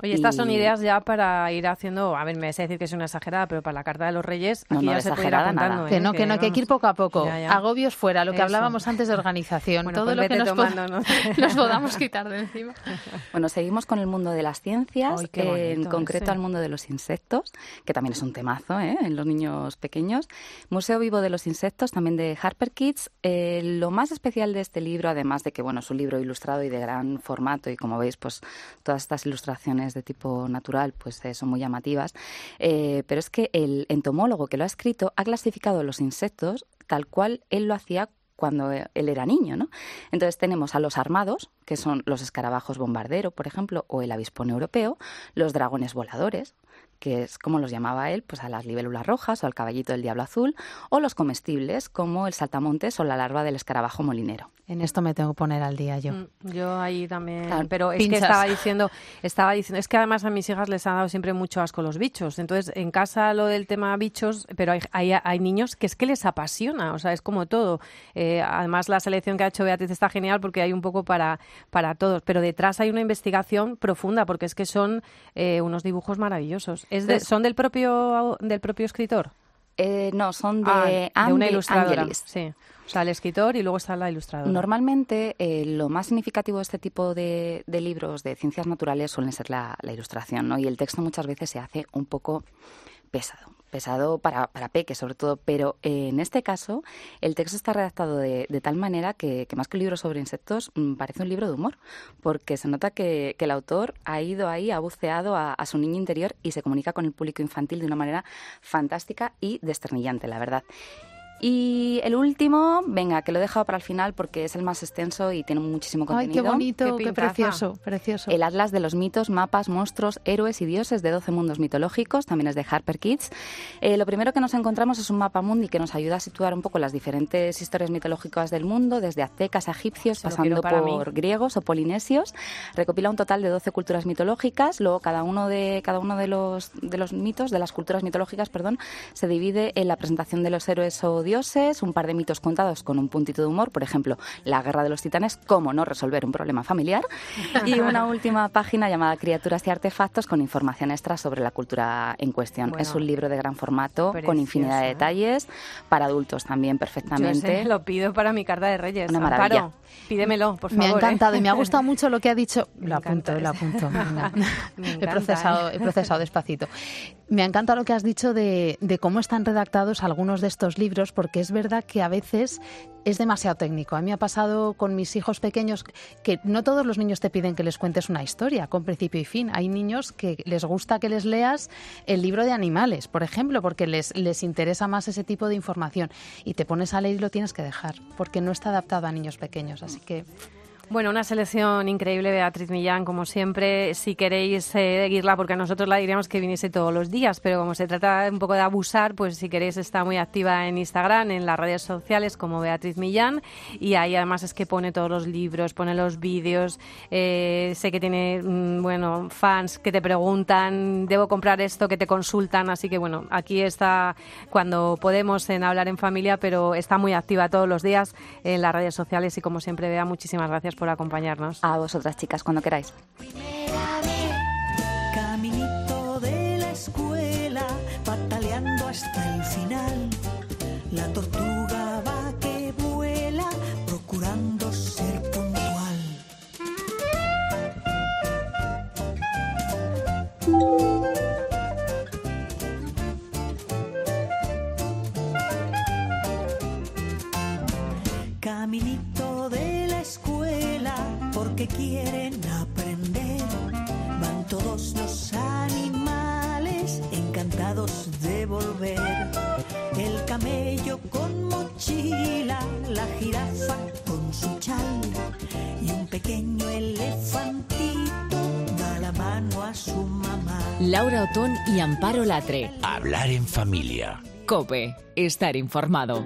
A: Oye, estas son
D: Y-
A: ideas ya para ir haciendo, a ver, me vas a decir que es una exagerada, pero para la carta de los Reyes,
D: No,
A: aquí
D: no,
A: ya se puede ir apuntando.
B: Que
A: ¿eh?
B: no, que no, que hay que ir poco a poco.
A: Ya, ya.
B: Agobios fuera, lo que
A: Eso.
B: hablábamos antes de organización.
A: Bueno,
B: todo
A: pues
B: lo que nos,
A: tomando nota. *laughs*
B: nos podamos quitar de encima. *laughs*
D: Bueno, seguimos con el mundo de las ciencias,
A: Ay,
D: en concreto
A: ese.
D: al mundo de los insectos, que también es un temazo ¿eh? en los niños pequeños. Museo Vivo de los Insectos, también de Harper Kids. Eh, lo más especial de este libro, además de que bueno, es un libro ilustrado y de gran formato, y como veis, pues todas estas ilustraciones de tipo natural pues eh, son muy llamativas, pero es que el entomólogo que lo ha escrito ha clasificado los insectos tal cual él lo hacía cuando él era niño, ¿no? Entonces tenemos a los armados, que son los escarabajos bombardero, por ejemplo, o el avispón europeo, los dragones voladores, que es como los llamaba él, pues a las libélulas rojas o al caballito del diablo azul, o los comestibles, como el saltamontes o la larva del escarabajo molinero.
B: En esto me tengo que poner al día yo.
A: Mm, Yo ahí también,
D: Claro,
A: pero es
B: pinchas.
A: que estaba diciendo, estaba diciendo, es que además a mis hijas les ha dado siempre mucho asco los bichos. Entonces, en casa lo del tema bichos, pero hay, hay, hay niños que es que les apasiona, o sea, es como todo. Eh, además, la selección que ha hecho Beatriz está genial porque hay un poco para, para todos, pero detrás hay una investigación profunda porque es que son eh, unos dibujos maravillosos. Es de-
D: Entonces-
A: ¿Son del propio, del propio escritor?
D: Eh, no, son de,
A: Ah, de una ilustradora.
D: Angelis.
A: Sí. O sea, el escritor y luego está la ilustradora.
D: Normalmente eh, lo más significativo de este tipo de, de libros de ciencias naturales suelen ser la, la ilustración, ¿no? Y el texto muchas veces se hace un poco pesado, pesado para, para peques sobre todo, pero eh, en este caso el texto está redactado de, de tal manera que, que más que un libro sobre insectos mm, parece un libro de humor, porque se nota que, que el autor ha ido ahí, ha buceado a su niño interior y se comunica con el público infantil de una manera fantástica y desternillante, la verdad. Y el último, venga, que lo he dejado para el final porque es el más extenso y tiene muchísimo
B: Ay,
D: contenido.
B: qué bonito,
A: Qué
B: qué, precioso, precioso.
D: El Atlas de los mitos, mapas, monstruos, héroes y dioses de 12 mundos mitológicos, también es de Harper Kids. Eh, lo primero que nos encontramos es un mapa mundi que nos ayuda a situar un poco las diferentes historias mitológicas del mundo, desde aztecas a egipcios,
A: Se
D: pasando por
A: mí.
D: griegos o polinesios. Recopila un total de 12 culturas mitológicas, luego cada uno de cada uno de los de los mitos, de las culturas mitológicas, perdón, se divide en la presentación de los héroes o dioses, un par de mitos contados con un puntito de humor, por ejemplo, la guerra de los titanes, cómo no resolver un problema familiar, y una *laughs* última página llamada Criaturas y artefactos con información extra sobre la cultura en cuestión.
A: Bueno,
D: es un libro de gran formato, con infinidad de
A: ¿eh?
D: detalles, para adultos también
A: Yo
D: perfectamente.
A: ese lo pido para mi carta de Reyes.
D: Una maravilla.
A: Amparo, pídemelo, por favor.
B: me ha
A: ¿eh?
B: encantado y me ha gustado *laughs* mucho lo que ha dicho.
A: Me
B: Lo apunto, lo apunto. *laughs* he,
A: encanta,
B: procesado,
A: ¿eh?
B: he procesado despacito. Me encanta lo que has dicho de, de, cómo están redactados algunos de estos libros, porque es verdad que a veces es demasiado técnico. A mí ha pasado con mis hijos pequeños que no todos los niños te piden que les cuentes una historia con principio y fin. Hay niños que les gusta que les leas el libro de animales, por ejemplo, porque les, les interesa más ese tipo de información. Y te pones a leer y lo tienes que dejar, porque no está adaptado a niños pequeños. Así que
A: bueno, una selección increíble, Beatriz Millán, como siempre. Si queréis seguirla, porque a nosotros la diríamos que viniese todos los días, pero como se trata un poco de abusar, pues si queréis está muy activa en Instagram, en las redes sociales como Beatriz Millán, y ahí además es que pone todos los libros, pone los vídeos. Eh, sé que tiene, mm, bueno, fans que te preguntan, debo comprar esto, que te consultan, así que bueno, aquí está cuando podemos en hablar en familia, pero está muy activa todos los días en las redes sociales y como siempre, Bea, muchísimas gracias por acompañarnos.
D: A vosotras, chicas, cuando queráis.
E: Caminito de la escuela, pataleando hasta el final. La tortuga va que vuela, procurando ser puntual. Caminito porque quieren aprender. Van todos los animales encantados de volver. El camello con mochila, la jirafa con su chal y un pequeño elefantito da la mano a su mamá.
F: Laura Otón y Amparo Latre.
G: Hablar en familia.
F: Cope, estar informado.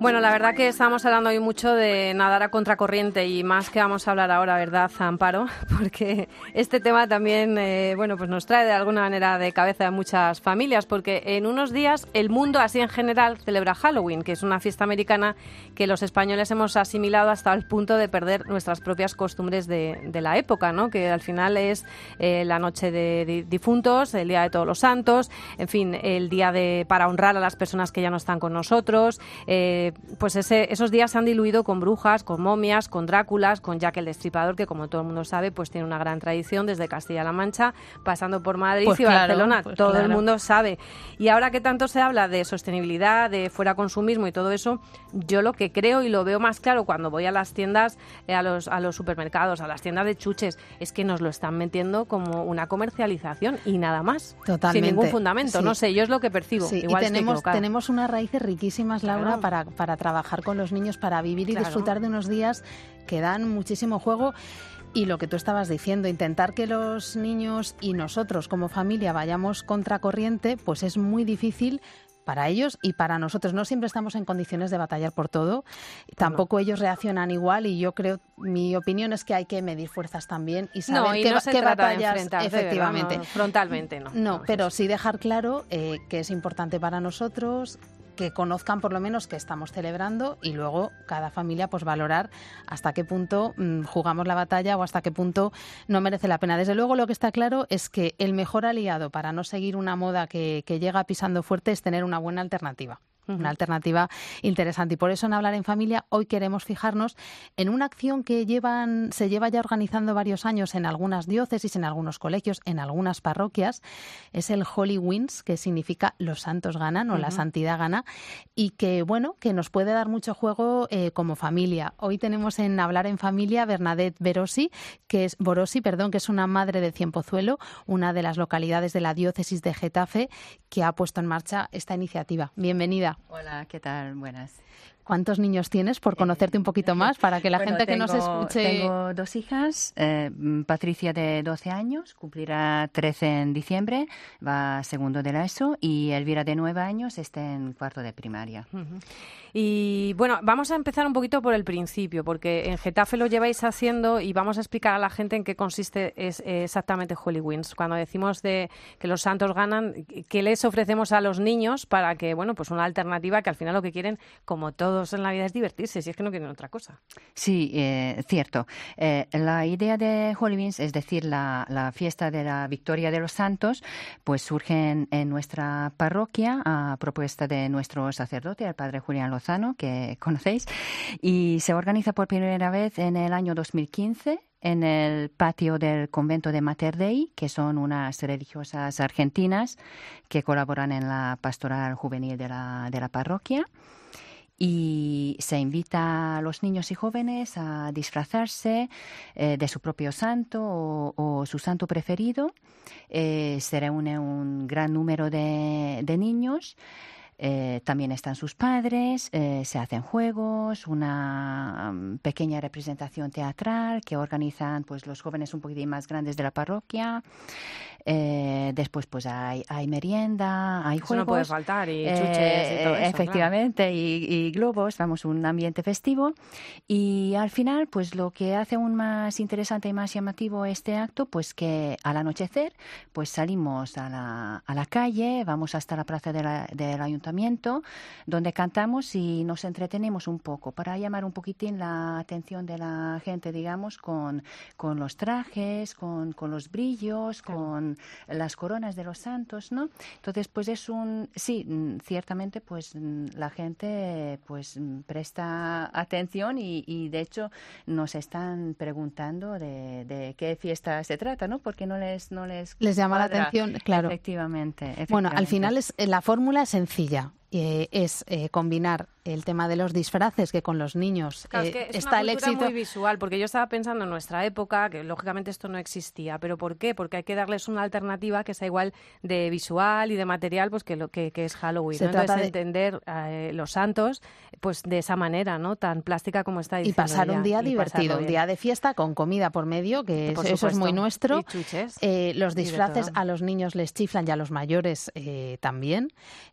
A: Bueno, la verdad que estamos hablando hoy mucho de nadar a contracorriente y más que vamos a hablar ahora, ¿verdad, Amparo? *laughs* Porque este tema también, eh, bueno, pues nos trae de alguna manera de cabeza a muchas familias, porque en unos días el mundo así en general celebra Halloween, que es una fiesta americana que los españoles hemos asimilado hasta el punto de perder nuestras propias costumbres de, de la época, ¿no? Que al final es eh, la noche de difuntos, el día de todos los santos, en fin, el día de para honrar a las personas que ya no están con nosotros. Eh, pues ese, esos días se han diluido con brujas, con momias, con Dráculas, con Jack el Destripador, que como todo el mundo sabe, pues tiene una gran tradición desde Castilla-La Mancha, pasando por Madrid
B: Pues
A: y
B: claro,
A: Barcelona.
B: pues
A: todo el mundo sabe. Y ahora que tanto se habla de sostenibilidad, de fuera consumismo y todo eso, yo lo que creo y lo veo más claro cuando voy a las tiendas, eh, a, los, a los supermercados, a las tiendas de chuches, es que nos lo están metiendo como una comercialización y nada más.
B: Totalmente.
A: Sin ningún fundamento.
B: Sí.
A: No sé, yo es lo que percibo.
B: Sí,
A: Igual
B: y tenemos, tenemos unas raíces riquísimas, Laura,
A: Claro.
B: para, para trabajar con los niños, para vivir y
A: Claro.
B: disfrutar de unos días que dan muchísimo juego. Y lo que tú estabas diciendo, intentar que los niños y nosotros como familia vayamos contracorriente, pues es muy difícil para ellos y para nosotros. No siempre estamos en condiciones de batallar por todo. Tampoco ellos reaccionan igual y yo creo, mi opinión es que hay que medir fuerzas también y saber
A: no, y
B: qué,
A: no
B: qué efectivamente.
A: No, frontalmente, no.
B: No, pero sí dejar claro eh, que es importante para nosotros que conozcan por lo menos que estamos celebrando y luego cada familia pues valorar hasta qué punto mm, jugamos la batalla o hasta qué punto no merece la pena. Desde luego lo que está claro es que el mejor aliado para no seguir una moda que, que llega pisando fuerte es tener una buena alternativa. Una alternativa interesante. Y por eso en Hablar en Familia hoy queremos fijarnos en una acción que llevan, se lleva ya organizando varios años en algunas diócesis, en algunos colegios, en algunas parroquias. Es el Holy Wins, que significa los santos ganan o la santidad gana, y que, bueno, que nos puede dar mucho juego eh, como familia. Hoy tenemos en Hablar en Familia Bernadette Berosi, que es Borosi, perdón, que es una madre de Cienpozuelo, una de las localidades de la diócesis de Getafe, que ha puesto en marcha esta iniciativa. Bienvenida.
H: Hola, ¿qué tal? Buenas.
B: ¿Cuántos niños tienes por conocerte un poquito más para que la
H: Bueno,
B: gente que nos escuche
H: Tengo dos hijas. eh, Patricia de 12 años, cumplirá 13 en diciembre, va segundo de la ESO, y Elvira de 9 años está en cuarto de primaria.
A: Y bueno, vamos a empezar un poquito por el principio, porque en Getafe lo lleváis haciendo y vamos a explicar a la gente en qué consiste es, eh, exactamente Holy Wins. Cuando decimos de que los santos ganan, ¿qué les ofrecemos a los niños para que, bueno, pues una alternativa que al final lo que quieren, como todos en la vida, es divertirse, si es que no quieren otra cosa.
H: Sí, eh, cierto. Eh, la idea de Holy Beans, es decir, la, la fiesta de la Victoria de los Santos, pues surge en, en nuestra parroquia a propuesta de nuestro sacerdote, el padre Julián Lozano, que conocéis, y se organiza por primera vez en el año 2015 en el patio del convento de Mater Dei, que son unas religiosas argentinas que colaboran en la pastoral juvenil de la, de la parroquia y se invita a los niños y jóvenes a disfrazarse eh, de su propio santo o, su santo preferido. Eh, se reúne un gran número de, niños. Eh, también están sus padres, se hacen juegos, una mm, pequeña representación teatral que organizan pues los jóvenes un poquitín más grandes de la parroquia. Eh, después, pues hay, hay merienda, hay juegos.
A: no puede faltar, y chuches y todo eso,
H: Efectivamente, y, globos, vamos, un ambiente festivo. Y al final, pues lo que hace aún más interesante y más llamativo este acto, pues que al anochecer, pues salimos a la, a la calle, vamos hasta la plaza del ayuntamiento, donde cantamos y nos entretenemos un poco para llamar un poquitín la atención de la gente, digamos, con, con los trajes, con, con los brillos, con las coronas de los santos, ¿no? Entonces, pues es un, sí, ciertamente, pues la gente, pues presta atención y, de hecho nos están preguntando de, qué fiesta se trata, ¿no? Porque no les, no les
B: les llama la atención, claro.
H: efectivamente.
B: Bueno, al final es la fórmula es sencilla. Francia. Eh, es eh, combinar el tema de los disfraces que con los niños
A: eh,
B: está el éxito.
A: muy visual porque yo estaba pensando en nuestra época que lógicamente esto no existía pero por qué porque hay que darles una alternativa que sea igual de visual y de material pues que lo que, es Halloween Se trata de entender los santos pues de esa manera no tan plástica como está diciendo
B: y pasar un día divertido un día de fiesta con comida por medio que eso es muy nuestro. Los disfraces a los niños les chiflan y a los mayores también.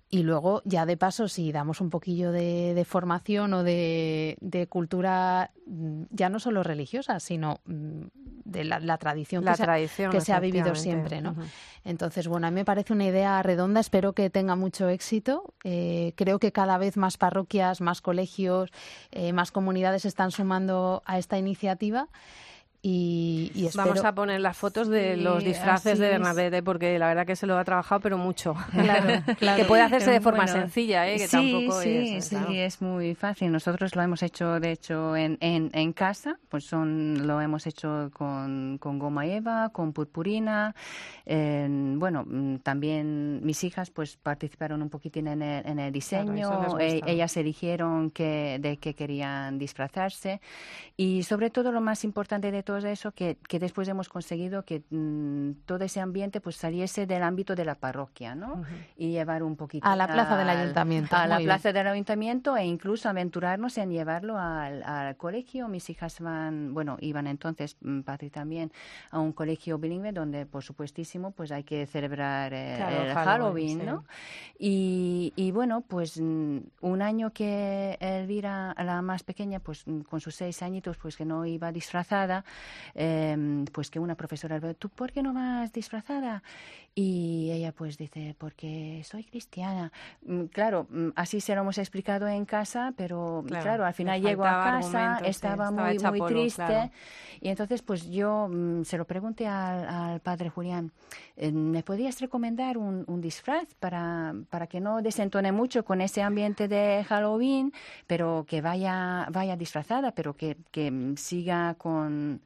B: Y luego ya de paso, si damos un poquillo de, formación o de, cultura, mm, ya no solo religiosa, sino mm, de la, tradición, que, se, ha vivido siempre, ¿no? Entonces, bueno, a mí me parece una idea redonda, espero que tenga mucho éxito. Eh, creo que cada vez más parroquias, más colegios, eh, más comunidades se están sumando a esta iniciativa. Y,
A: Vamos a poner las fotos de los disfraces de Bernadette, porque la verdad que se lo ha trabajado, pero mucho. *laughs*
B: Claro, claro.
A: que puede hacerse de forma sencilla, ¿eh? que
H: sí,
A: tampoco
H: sí,
A: es.
H: Sí, es muy fácil. Nosotros lo hemos hecho, de hecho, en, en, en casa. Pues son, lo hemos hecho con, con goma eva, con purpurina. bueno, mm, también mis hijas pues participaron un poquitín en el, en el diseño. E, ellas eligieron que, de qué querían disfrazarse. Y sobre todo lo más importante de todo eso, que, que después hemos conseguido que mm, todo ese ambiente pues saliese del ámbito de la parroquia, ¿no? Y llevar un poquito...
B: A la plaza del ayuntamiento.
H: A la plaza del ayuntamiento e incluso aventurarnos en llevarlo al, al, colegio. Mis hijas van, bueno, iban entonces, mm, Patri también, a un colegio bilingüe donde, por supuestísimo, pues hay que celebrar el, Halloween, ¿no? Y, y, bueno, pues mm, un año que Elvira, la más pequeña, pues con sus seis añitos, pues que no iba disfrazada, Em, pues que una profesora, ¿tú por qué no vas disfrazada? Y ella pues dice, porque soy cristiana. Mm, claro, mm, así se lo hemos explicado en casa, pero claro, al final llego a casa, estaba, muy, muy triste. Y entonces pues yo mm, se lo pregunté al, padre Julián, eh, ¿me podrías recomendar un, un, disfraz para, para que no desentone mucho con ese ambiente de Halloween, pero que vaya, vaya disfrazada, pero que, que siga con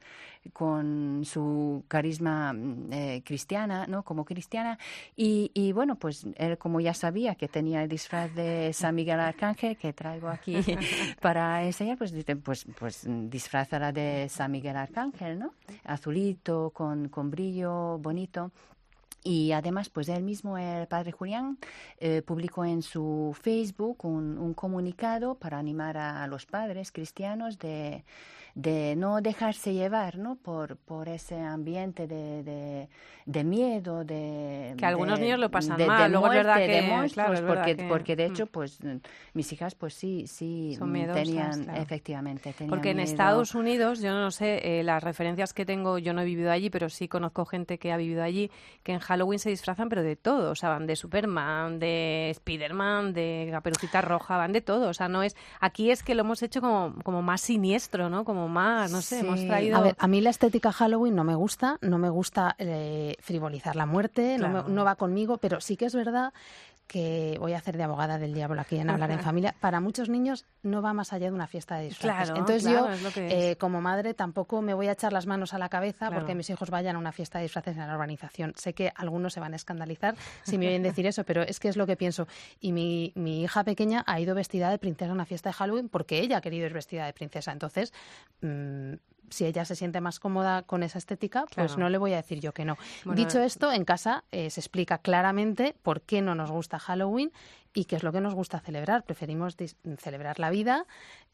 H: con su carisma mm, eh, cristiana, ¿no? Como cristiana. Y, y, bueno, pues él como ya sabía que tenía el disfraz de San Miguel Arcángel, que traigo aquí *laughs* para enseñar, pues dice, pues, pues disfrazará de San Miguel Arcángel, ¿no? Azulito, con, con brillo, bonito. Y además, pues él mismo, el padre Julián, eh, publicó en su Facebook un, un, comunicado para animar a los padres cristianos de, de no dejarse llevar ¿no? Por, por ese ambiente de, de, miedo, de...
A: Que algunos niños lo pasan mal, luego es verdad que...
H: Claro, porque, porque de hecho, mm. pues mis hijas pues sí, sí tenían, efectivamente, tenían
A: Porque en Estados Unidos, yo no sé, eh, las referencias que tengo, yo no he vivido allí, pero sí conozco gente que ha vivido allí, que en Halloween se disfrazan, pero de todo, o sea, van de Superman, de Spiderman, de Caperucita Roja, van de todo, o sea, no es... Aquí es que lo hemos hecho como, como más siniestro, ¿no? Como más, no sé, hemos traído...
B: A ver, a mí la estética Halloween no me gusta, no me gusta eh, frivolizar la muerte, no, va conmigo, pero sí que es verdad que voy a hacer de abogada del diablo aquí en *laughs* Hablar en Familia, para muchos niños no va más allá de una fiesta de disfraces.
A: Claro,
B: Entonces
A: claro,
B: yo, eh, como madre, tampoco me voy a echar las manos a la cabeza
A: Claro.
B: porque mis hijos vayan a una fiesta de disfraces en la urbanización. Sé que algunos se van a escandalizar si me oyen decir *laughs* eso, pero es que es lo que pienso. Y mi, mi hija pequeña ha ido vestida de princesa a una fiesta de Halloween porque ella ha querido ir vestida de princesa. Entonces, mm, si ella se siente más cómoda con esa estética, pues no le voy a decir yo que no.
A: Bueno,
B: Dicho esto, en casa eh, se explica claramente por qué no nos gusta Halloween y qué es lo que nos gusta celebrar. Preferimos celebrar la vida,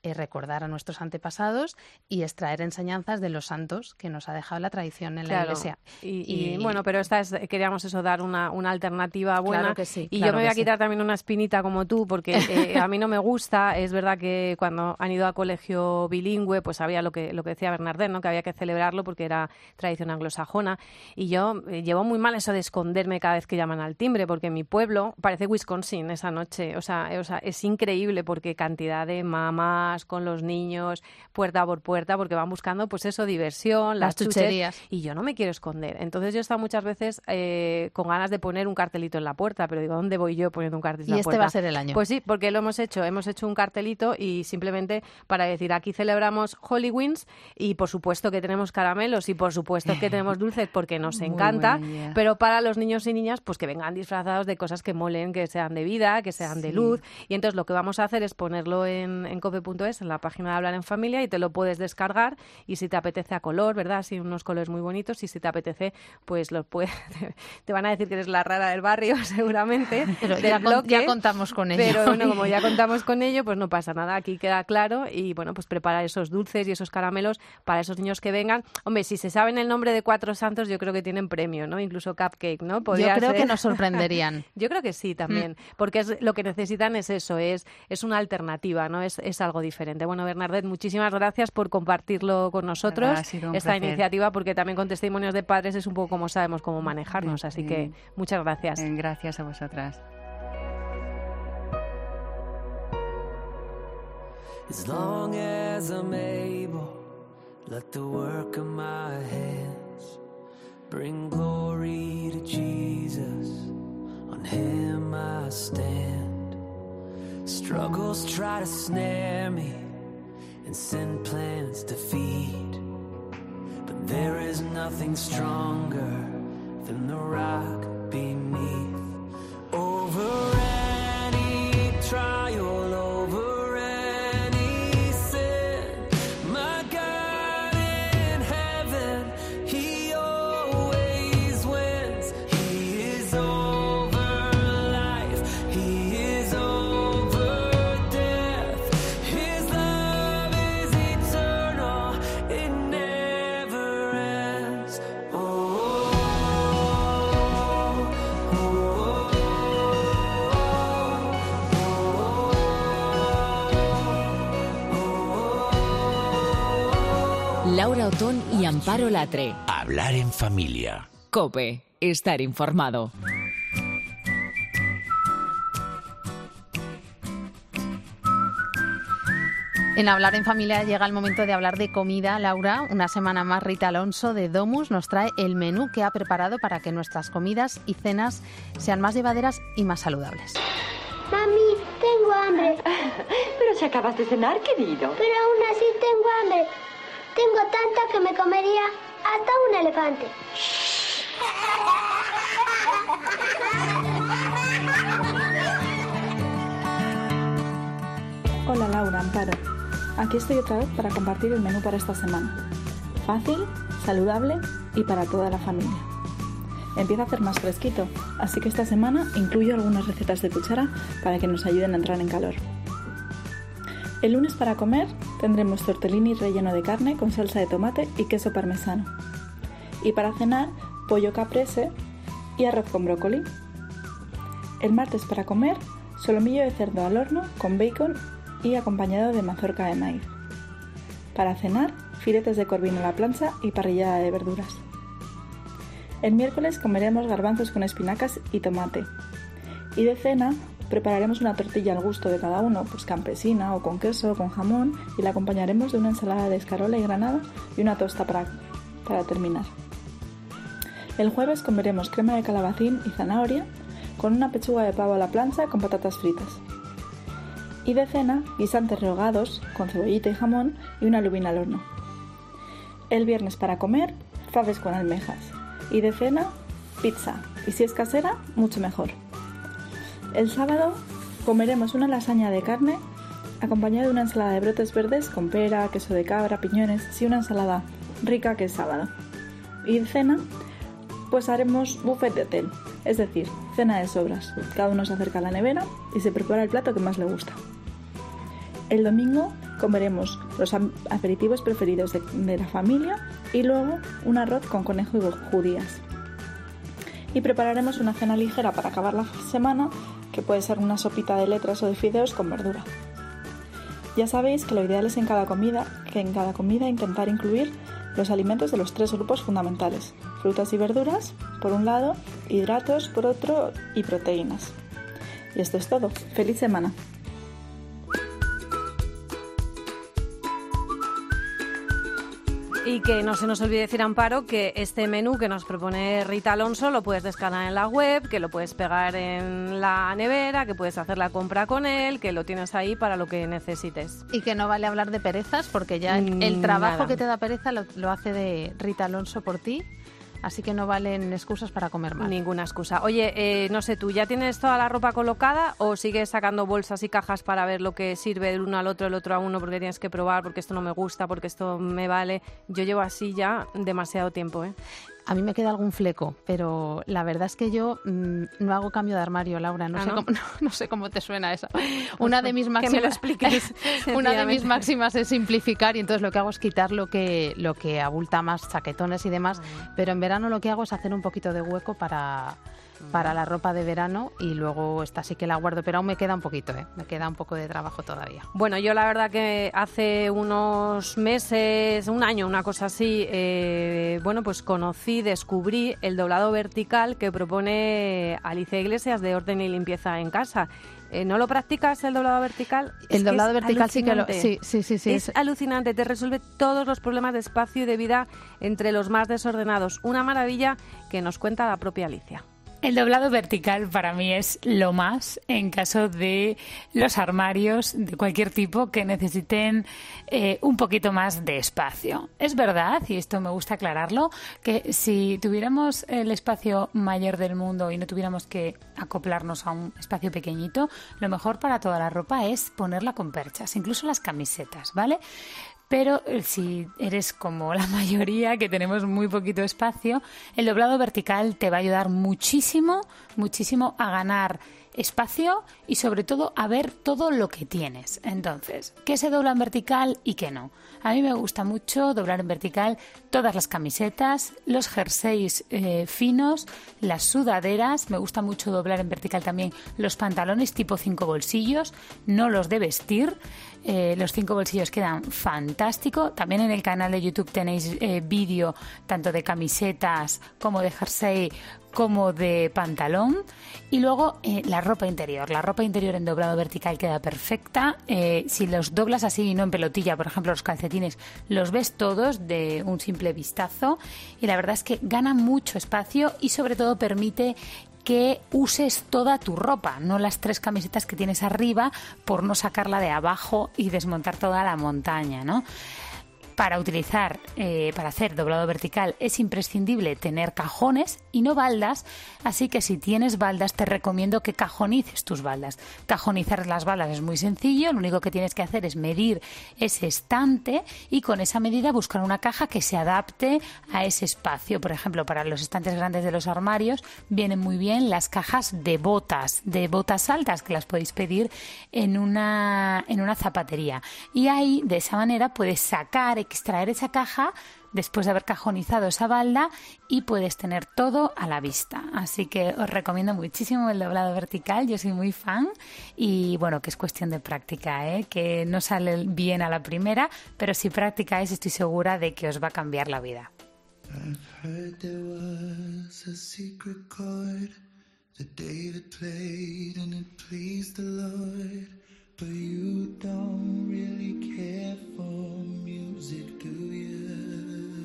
B: eh, recordar a nuestros antepasados y extraer enseñanzas de los santos que nos ha dejado la tradición en la
A: Claro.
B: iglesia.
A: Y, y, bueno, pero esta es, queríamos eso, dar una, una alternativa buena.
B: Claro que sí,
A: y
B: claro
A: yo me voy a
B: sí.
A: quitar también una espinita como tú, porque *laughs* eh, a mí no me gusta. Es verdad que cuando han ido a colegio bilingüe, pues había lo que, lo que decía Bernardet, ¿no? que había que celebrarlo porque era tradición anglosajona. Y yo eh, llevo muy mal eso de esconderme cada vez que llaman al timbre, porque mi pueblo parece Wisconsin esa noche. O sea, eh, o sea, es increíble porque cantidad de mamás con los niños, puerta por puerta, porque van buscando, pues eso, diversión,
B: Las
A: las, chuches,
B: chucherías.
A: y yo no me quiero esconder. Entonces yo he estado muchas veces eh, con ganas de poner un cartelito en la puerta, pero digo, ¿dónde voy yo poniendo un cartelito
B: Y
A: en la
B: este
A: puerta?
B: va a ser el año.
A: Pues sí, porque lo hemos hecho. Hemos hecho un cartelito y simplemente para decir, aquí celebramos Hollywins y por supuesto que tenemos caramelos y por supuesto que tenemos dulces porque nos *laughs* encanta, pero para los niños y niñas, pues que vengan disfrazados de cosas que molen, que sean de vida, que sean de luz. Y entonces lo que vamos a hacer es ponerlo en, en cope.es, en la página de Hablar en Familia, y te lo puedes descargar. Y si te apetece a color, ¿verdad? Así unos colores muy bonitos. Y si te apetece, pues los puedes. *laughs* te van a decir que eres la rara del barrio, *laughs* seguramente. *laughs*
B: Pero ya, con-
A: bloque.
B: ya contamos con ello.
A: Pero bueno, como ya contamos con ello, pues no pasa nada. Aquí queda claro. Y bueno, pues preparar esos dulces y esos caramelos para esos niños que vengan. Hombre, si se saben el nombre de cuatro santos, yo creo que tienen premio, ¿no? Incluso cupcake, ¿no?
B: Yo
A: Podría
B: creo que
A: ser.
B: nos sorprenderían.
A: Yo creo que sí también,
B: Mm.
A: porque es, lo que necesitan es eso, es, es una alternativa, ¿no? Es, es algo diferente. Bueno, Bernardet, muchísimas gracias por compartirlo con nosotros,
H: Ha sido un
A: esta
H: placer.
A: iniciativa, porque también con testimonios de padres es un poco como sabemos cómo manejarnos, así
H: Sí.
A: que muchas gracias.
H: Eh, Gracias a vosotras.
I: As long as I'm able, let the work of my hands bring glory to Jesus. Struggles try to snare me, and send plans to feed. But there is nothing stronger than the rock beneath.
F: Y Amparo Latre.
G: Hablar en familia.
F: Cope, estar informado.
B: En Hablar en Familia llega el momento de hablar de comida. Laura, una semana más Rita Alonso de Domus nos trae el menú que ha preparado para que nuestras comidas y cenas sean más llevaderas y más saludables.
J: Mami, tengo hambre, *laughs*
K: Pero si acabas de cenar, querido.
J: pero aún así tengo hambre. Tengo tanta que me comería hasta un elefante.
L: Hola Laura, Amparo. Aquí estoy otra vez para compartir el menú para esta semana. Fácil, saludable y para toda la familia. Empieza a hacer más fresquito, así que esta semana incluyo algunas recetas de cuchara para que nos ayuden a entrar en calor. El lunes para comer tendremos tortellini relleno de carne con salsa de tomate y queso parmesano. Y para cenar, pollo caprese y arroz con brócoli. El martes para comer, solomillo de cerdo al horno con bacon y acompañado de mazorca de maíz. Para cenar, filetes de corvino a la plancha y parrillada de verduras. El miércoles comeremos garbanzos con espinacas y tomate. Y de cena prepararemos una tortilla al gusto de cada uno, pues campesina o con queso o con jamón, y la acompañaremos de una ensalada de escarola y granada y una tosta para, para terminar. El jueves comeremos crema de calabacín y zanahoria, con una pechuga de pavo a la plancha con patatas fritas. Y de cena, guisantes rehogados con cebollita y jamón y una lubina al horno. El viernes para comer, faves con almejas. Y de cena, pizza. Y si es casera, mucho mejor. El sábado comeremos una lasaña de carne acompañada de una ensalada de brotes verdes con pera, queso de cabra, piñones y una ensalada rica que es sábado. Y cena, pues haremos buffet de hotel, es decir, cena de sobras. Cada uno se acerca a la nevera y se prepara el plato que más le gusta. El domingo comeremos los aperitivos preferidos de, de, la familia y luego un arroz con conejo y judías. Y prepararemos una cena ligera para acabar la semana, que puede ser una sopita de letras o de fideos con verdura. Ya sabéis que lo ideal es en cada comida, que en cada comida intentar incluir los alimentos de los tres grupos fundamentales, frutas y verduras por un lado, hidratos por otro y proteínas. Y esto es todo. ¡Feliz semana!
A: Y que no se nos olvide decir, Amparo, que este menú que nos propone Rita Alonso lo puedes descargar en la web, que lo puedes pegar en la nevera, que puedes hacer la compra con él, que lo tienes ahí para lo que necesites.
B: Y que no vale hablar de perezas, porque ya el, el trabajo
A: Nada.
B: que te da pereza lo, lo hace de Rita Alonso por ti. Así que no valen excusas para comer mal.
A: Ninguna excusa. Oye, eh, no sé, ¿tú ya tienes toda la ropa colocada o sigues sacando bolsas y cajas para ver lo que sirve del uno al otro, el otro a uno, porque tienes que probar, porque esto no me gusta, porque esto me vale? Yo llevo así ya demasiado tiempo, ¿eh?
B: A mí me queda algún fleco, pero la verdad es que yo mm, no hago cambio de armario, Laura. No,
A: ¿Ah,
B: sé,
A: no?
B: Cómo, *laughs* no, no sé cómo te suena eso. Una de mis *laughs*
A: Que me
B: máximas,
A: lo expliques, *laughs*
B: una de mis máximas es simplificar y entonces lo que hago es quitar lo que lo que abulta más, chaquetones y demás.
A: Ah.
B: Pero en verano lo que hago es hacer un poquito de hueco para para la ropa de verano y luego esta sí que la guardo, pero aún me queda un poquito, ¿eh? me queda un poco de trabajo todavía.
A: Bueno, yo la verdad que hace unos meses, un año, una cosa así, eh, bueno, pues conocí, descubrí el doblado vertical que propone Alicia Iglesias de Orden y Limpieza en Casa. Eh, ¿No lo practicas el doblado vertical?
B: El
A: Es
B: doblado vertical sí que lo- sí, sí, sí,
A: Es
B: es-
A: alucinante, te resuelve todos los problemas de espacio y de vida entre los más desordenados. Una maravilla que nos cuenta la propia Alicia.
M: El doblado vertical para mí es lo más en caso de los armarios de cualquier tipo que necesiten eh, un poquito más de espacio. Es verdad, y esto me gusta aclararlo, que si tuviéramos el espacio mayor del mundo y no tuviéramos que acoplarnos a un espacio pequeñito, lo mejor para toda la ropa es ponerla con perchas, incluso las camisetas, ¿vale? Pero eh, si eres como la *laughs* mayoría, que tenemos muy poquito espacio, el doblado vertical te va a ayudar muchísimo, muchísimo a ganar espacio y sobre todo a ver todo lo que tienes. Entonces, ¿qué se dobla en vertical y qué no? A mí me gusta mucho doblar en vertical todas las camisetas, los jerseys eh, finos, las sudaderas, me gusta mucho doblar en vertical también los pantalones tipo cinco bolsillos, no los de vestir, eh, los cinco bolsillos quedan fantástico. También en el canal de YouTube tenéis eh, vídeo tanto de camisetas como de jersey como de pantalón. Y luego eh, la ropa interior. La ropa interior en doblado vertical queda perfecta. Eh, si los doblas así y no en pelotilla, por ejemplo, los calcetines, los ves todos de un simple vistazo. Y la verdad es que gana mucho espacio y sobre todo permite que uses toda tu ropa, no las tres camisetas que tienes arriba por no sacarla de abajo y desmontar toda la montaña, ¿no? Para utilizar, eh, para hacer doblado vertical es imprescindible tener cajones y no baldas, así que si tienes baldas te recomiendo que cajonices tus baldas. Cajonizar las baldas es muy sencillo, lo único que tienes que hacer es medir ese estante y con esa medida buscar una caja que se adapte a ese espacio. Por ejemplo, para los estantes grandes de los armarios vienen muy bien las cajas de botas, de botas altas que las podéis pedir en una, en una zapatería. Y ahí, de esa manera, puedes sacar, extraer esa caja después de haber cajonizado esa balda y puedes tener todo a la vista. Así que os recomiendo muchísimo el doblado vertical, yo soy muy fan y bueno, que es cuestión de práctica, ¿eh? que no sale bien a la primera, pero si practicáis estoy segura de que os va a cambiar la vida.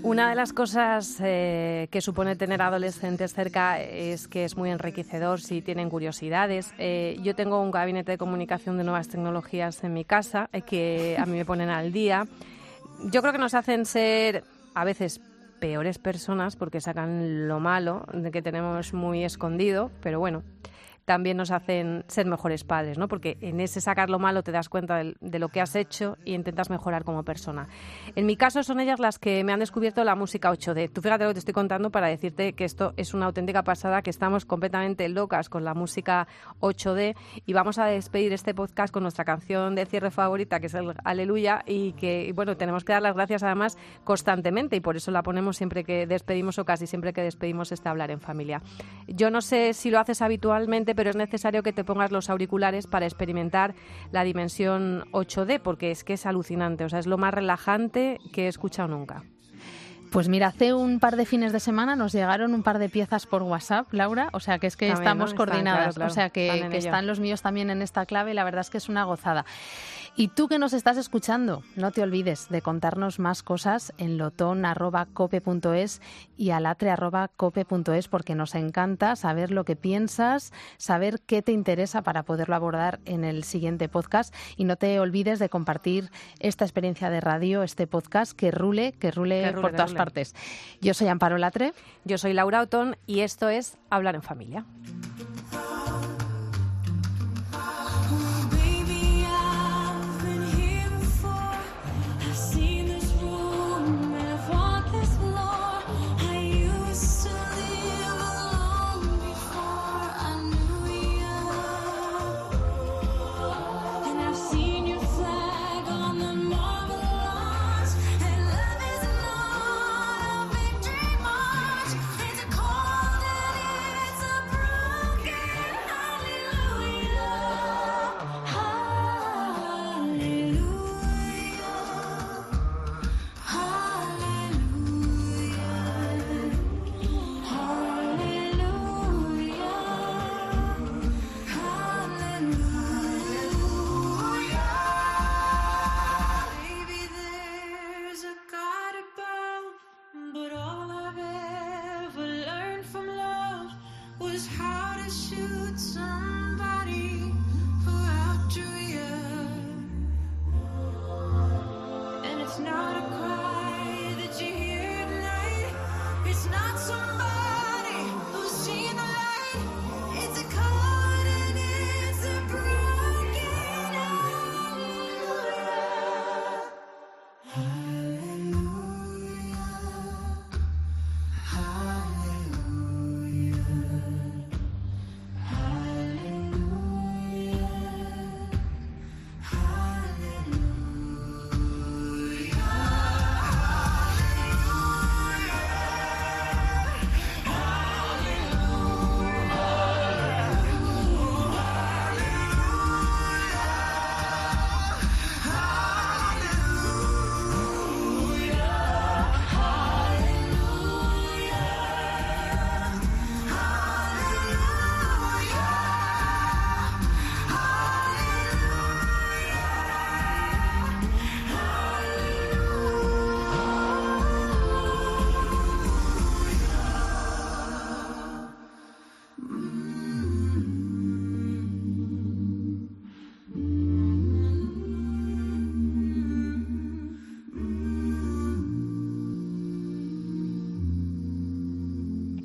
N: Una de las cosas eh, que supone tener adolescentes cerca es que es muy enriquecedor si tienen curiosidades. Eh, yo tengo un gabinete de comunicación de nuevas tecnologías en mi casa eh, que a mí me ponen al día. Yo creo que nos hacen ser a veces peores personas porque sacan lo malo que tenemos muy escondido, pero bueno, también nos hacen ser mejores padres, ¿no? Porque en ese sacar lo malo te das cuenta de, lo que has hecho y intentas mejorar como persona. En mi caso son ellas las que me han descubierto la música 8D. Tú fíjate lo que te estoy contando para decirte que esto es una auténtica pasada, que estamos completamente locas con la música 8D y vamos a despedir este podcast con nuestra canción de cierre favorita, que es el Aleluya, y que, bueno, tenemos que dar las gracias además constantemente y por eso la ponemos siempre que despedimos o casi siempre que despedimos este Hablar en Familia. Yo no sé si lo haces habitualmente, pero es necesario que te pongas los auriculares para experimentar la dimensión 8D, porque es que es alucinante, o sea, es lo más relajante que he escuchado nunca.
B: Pues mira, hace un par de fines de semana nos llegaron un par de piezas por WhatsApp, Laura, o sea que es que
N: También,
B: estamos
N: ¿no?
B: coordinadas,
N: Están, claro, claro.
B: o sea que,
N: Están
B: que están los míos también en esta clave y la verdad es que es una gozada. Y tú que nos estás escuchando, no te olvides de contarnos más cosas en loton.cope.es y alatre.cope.es porque nos encanta saber lo que piensas, saber qué te interesa para poderlo abordar en el siguiente podcast y no te olvides de compartir esta experiencia de radio, este podcast, que rule, que rule,
N: Que rule,
B: por todas
N: rule.
B: partes. Yo soy Amparo Latre.
N: Yo soy Laura Otón y esto es Hablar en Familia.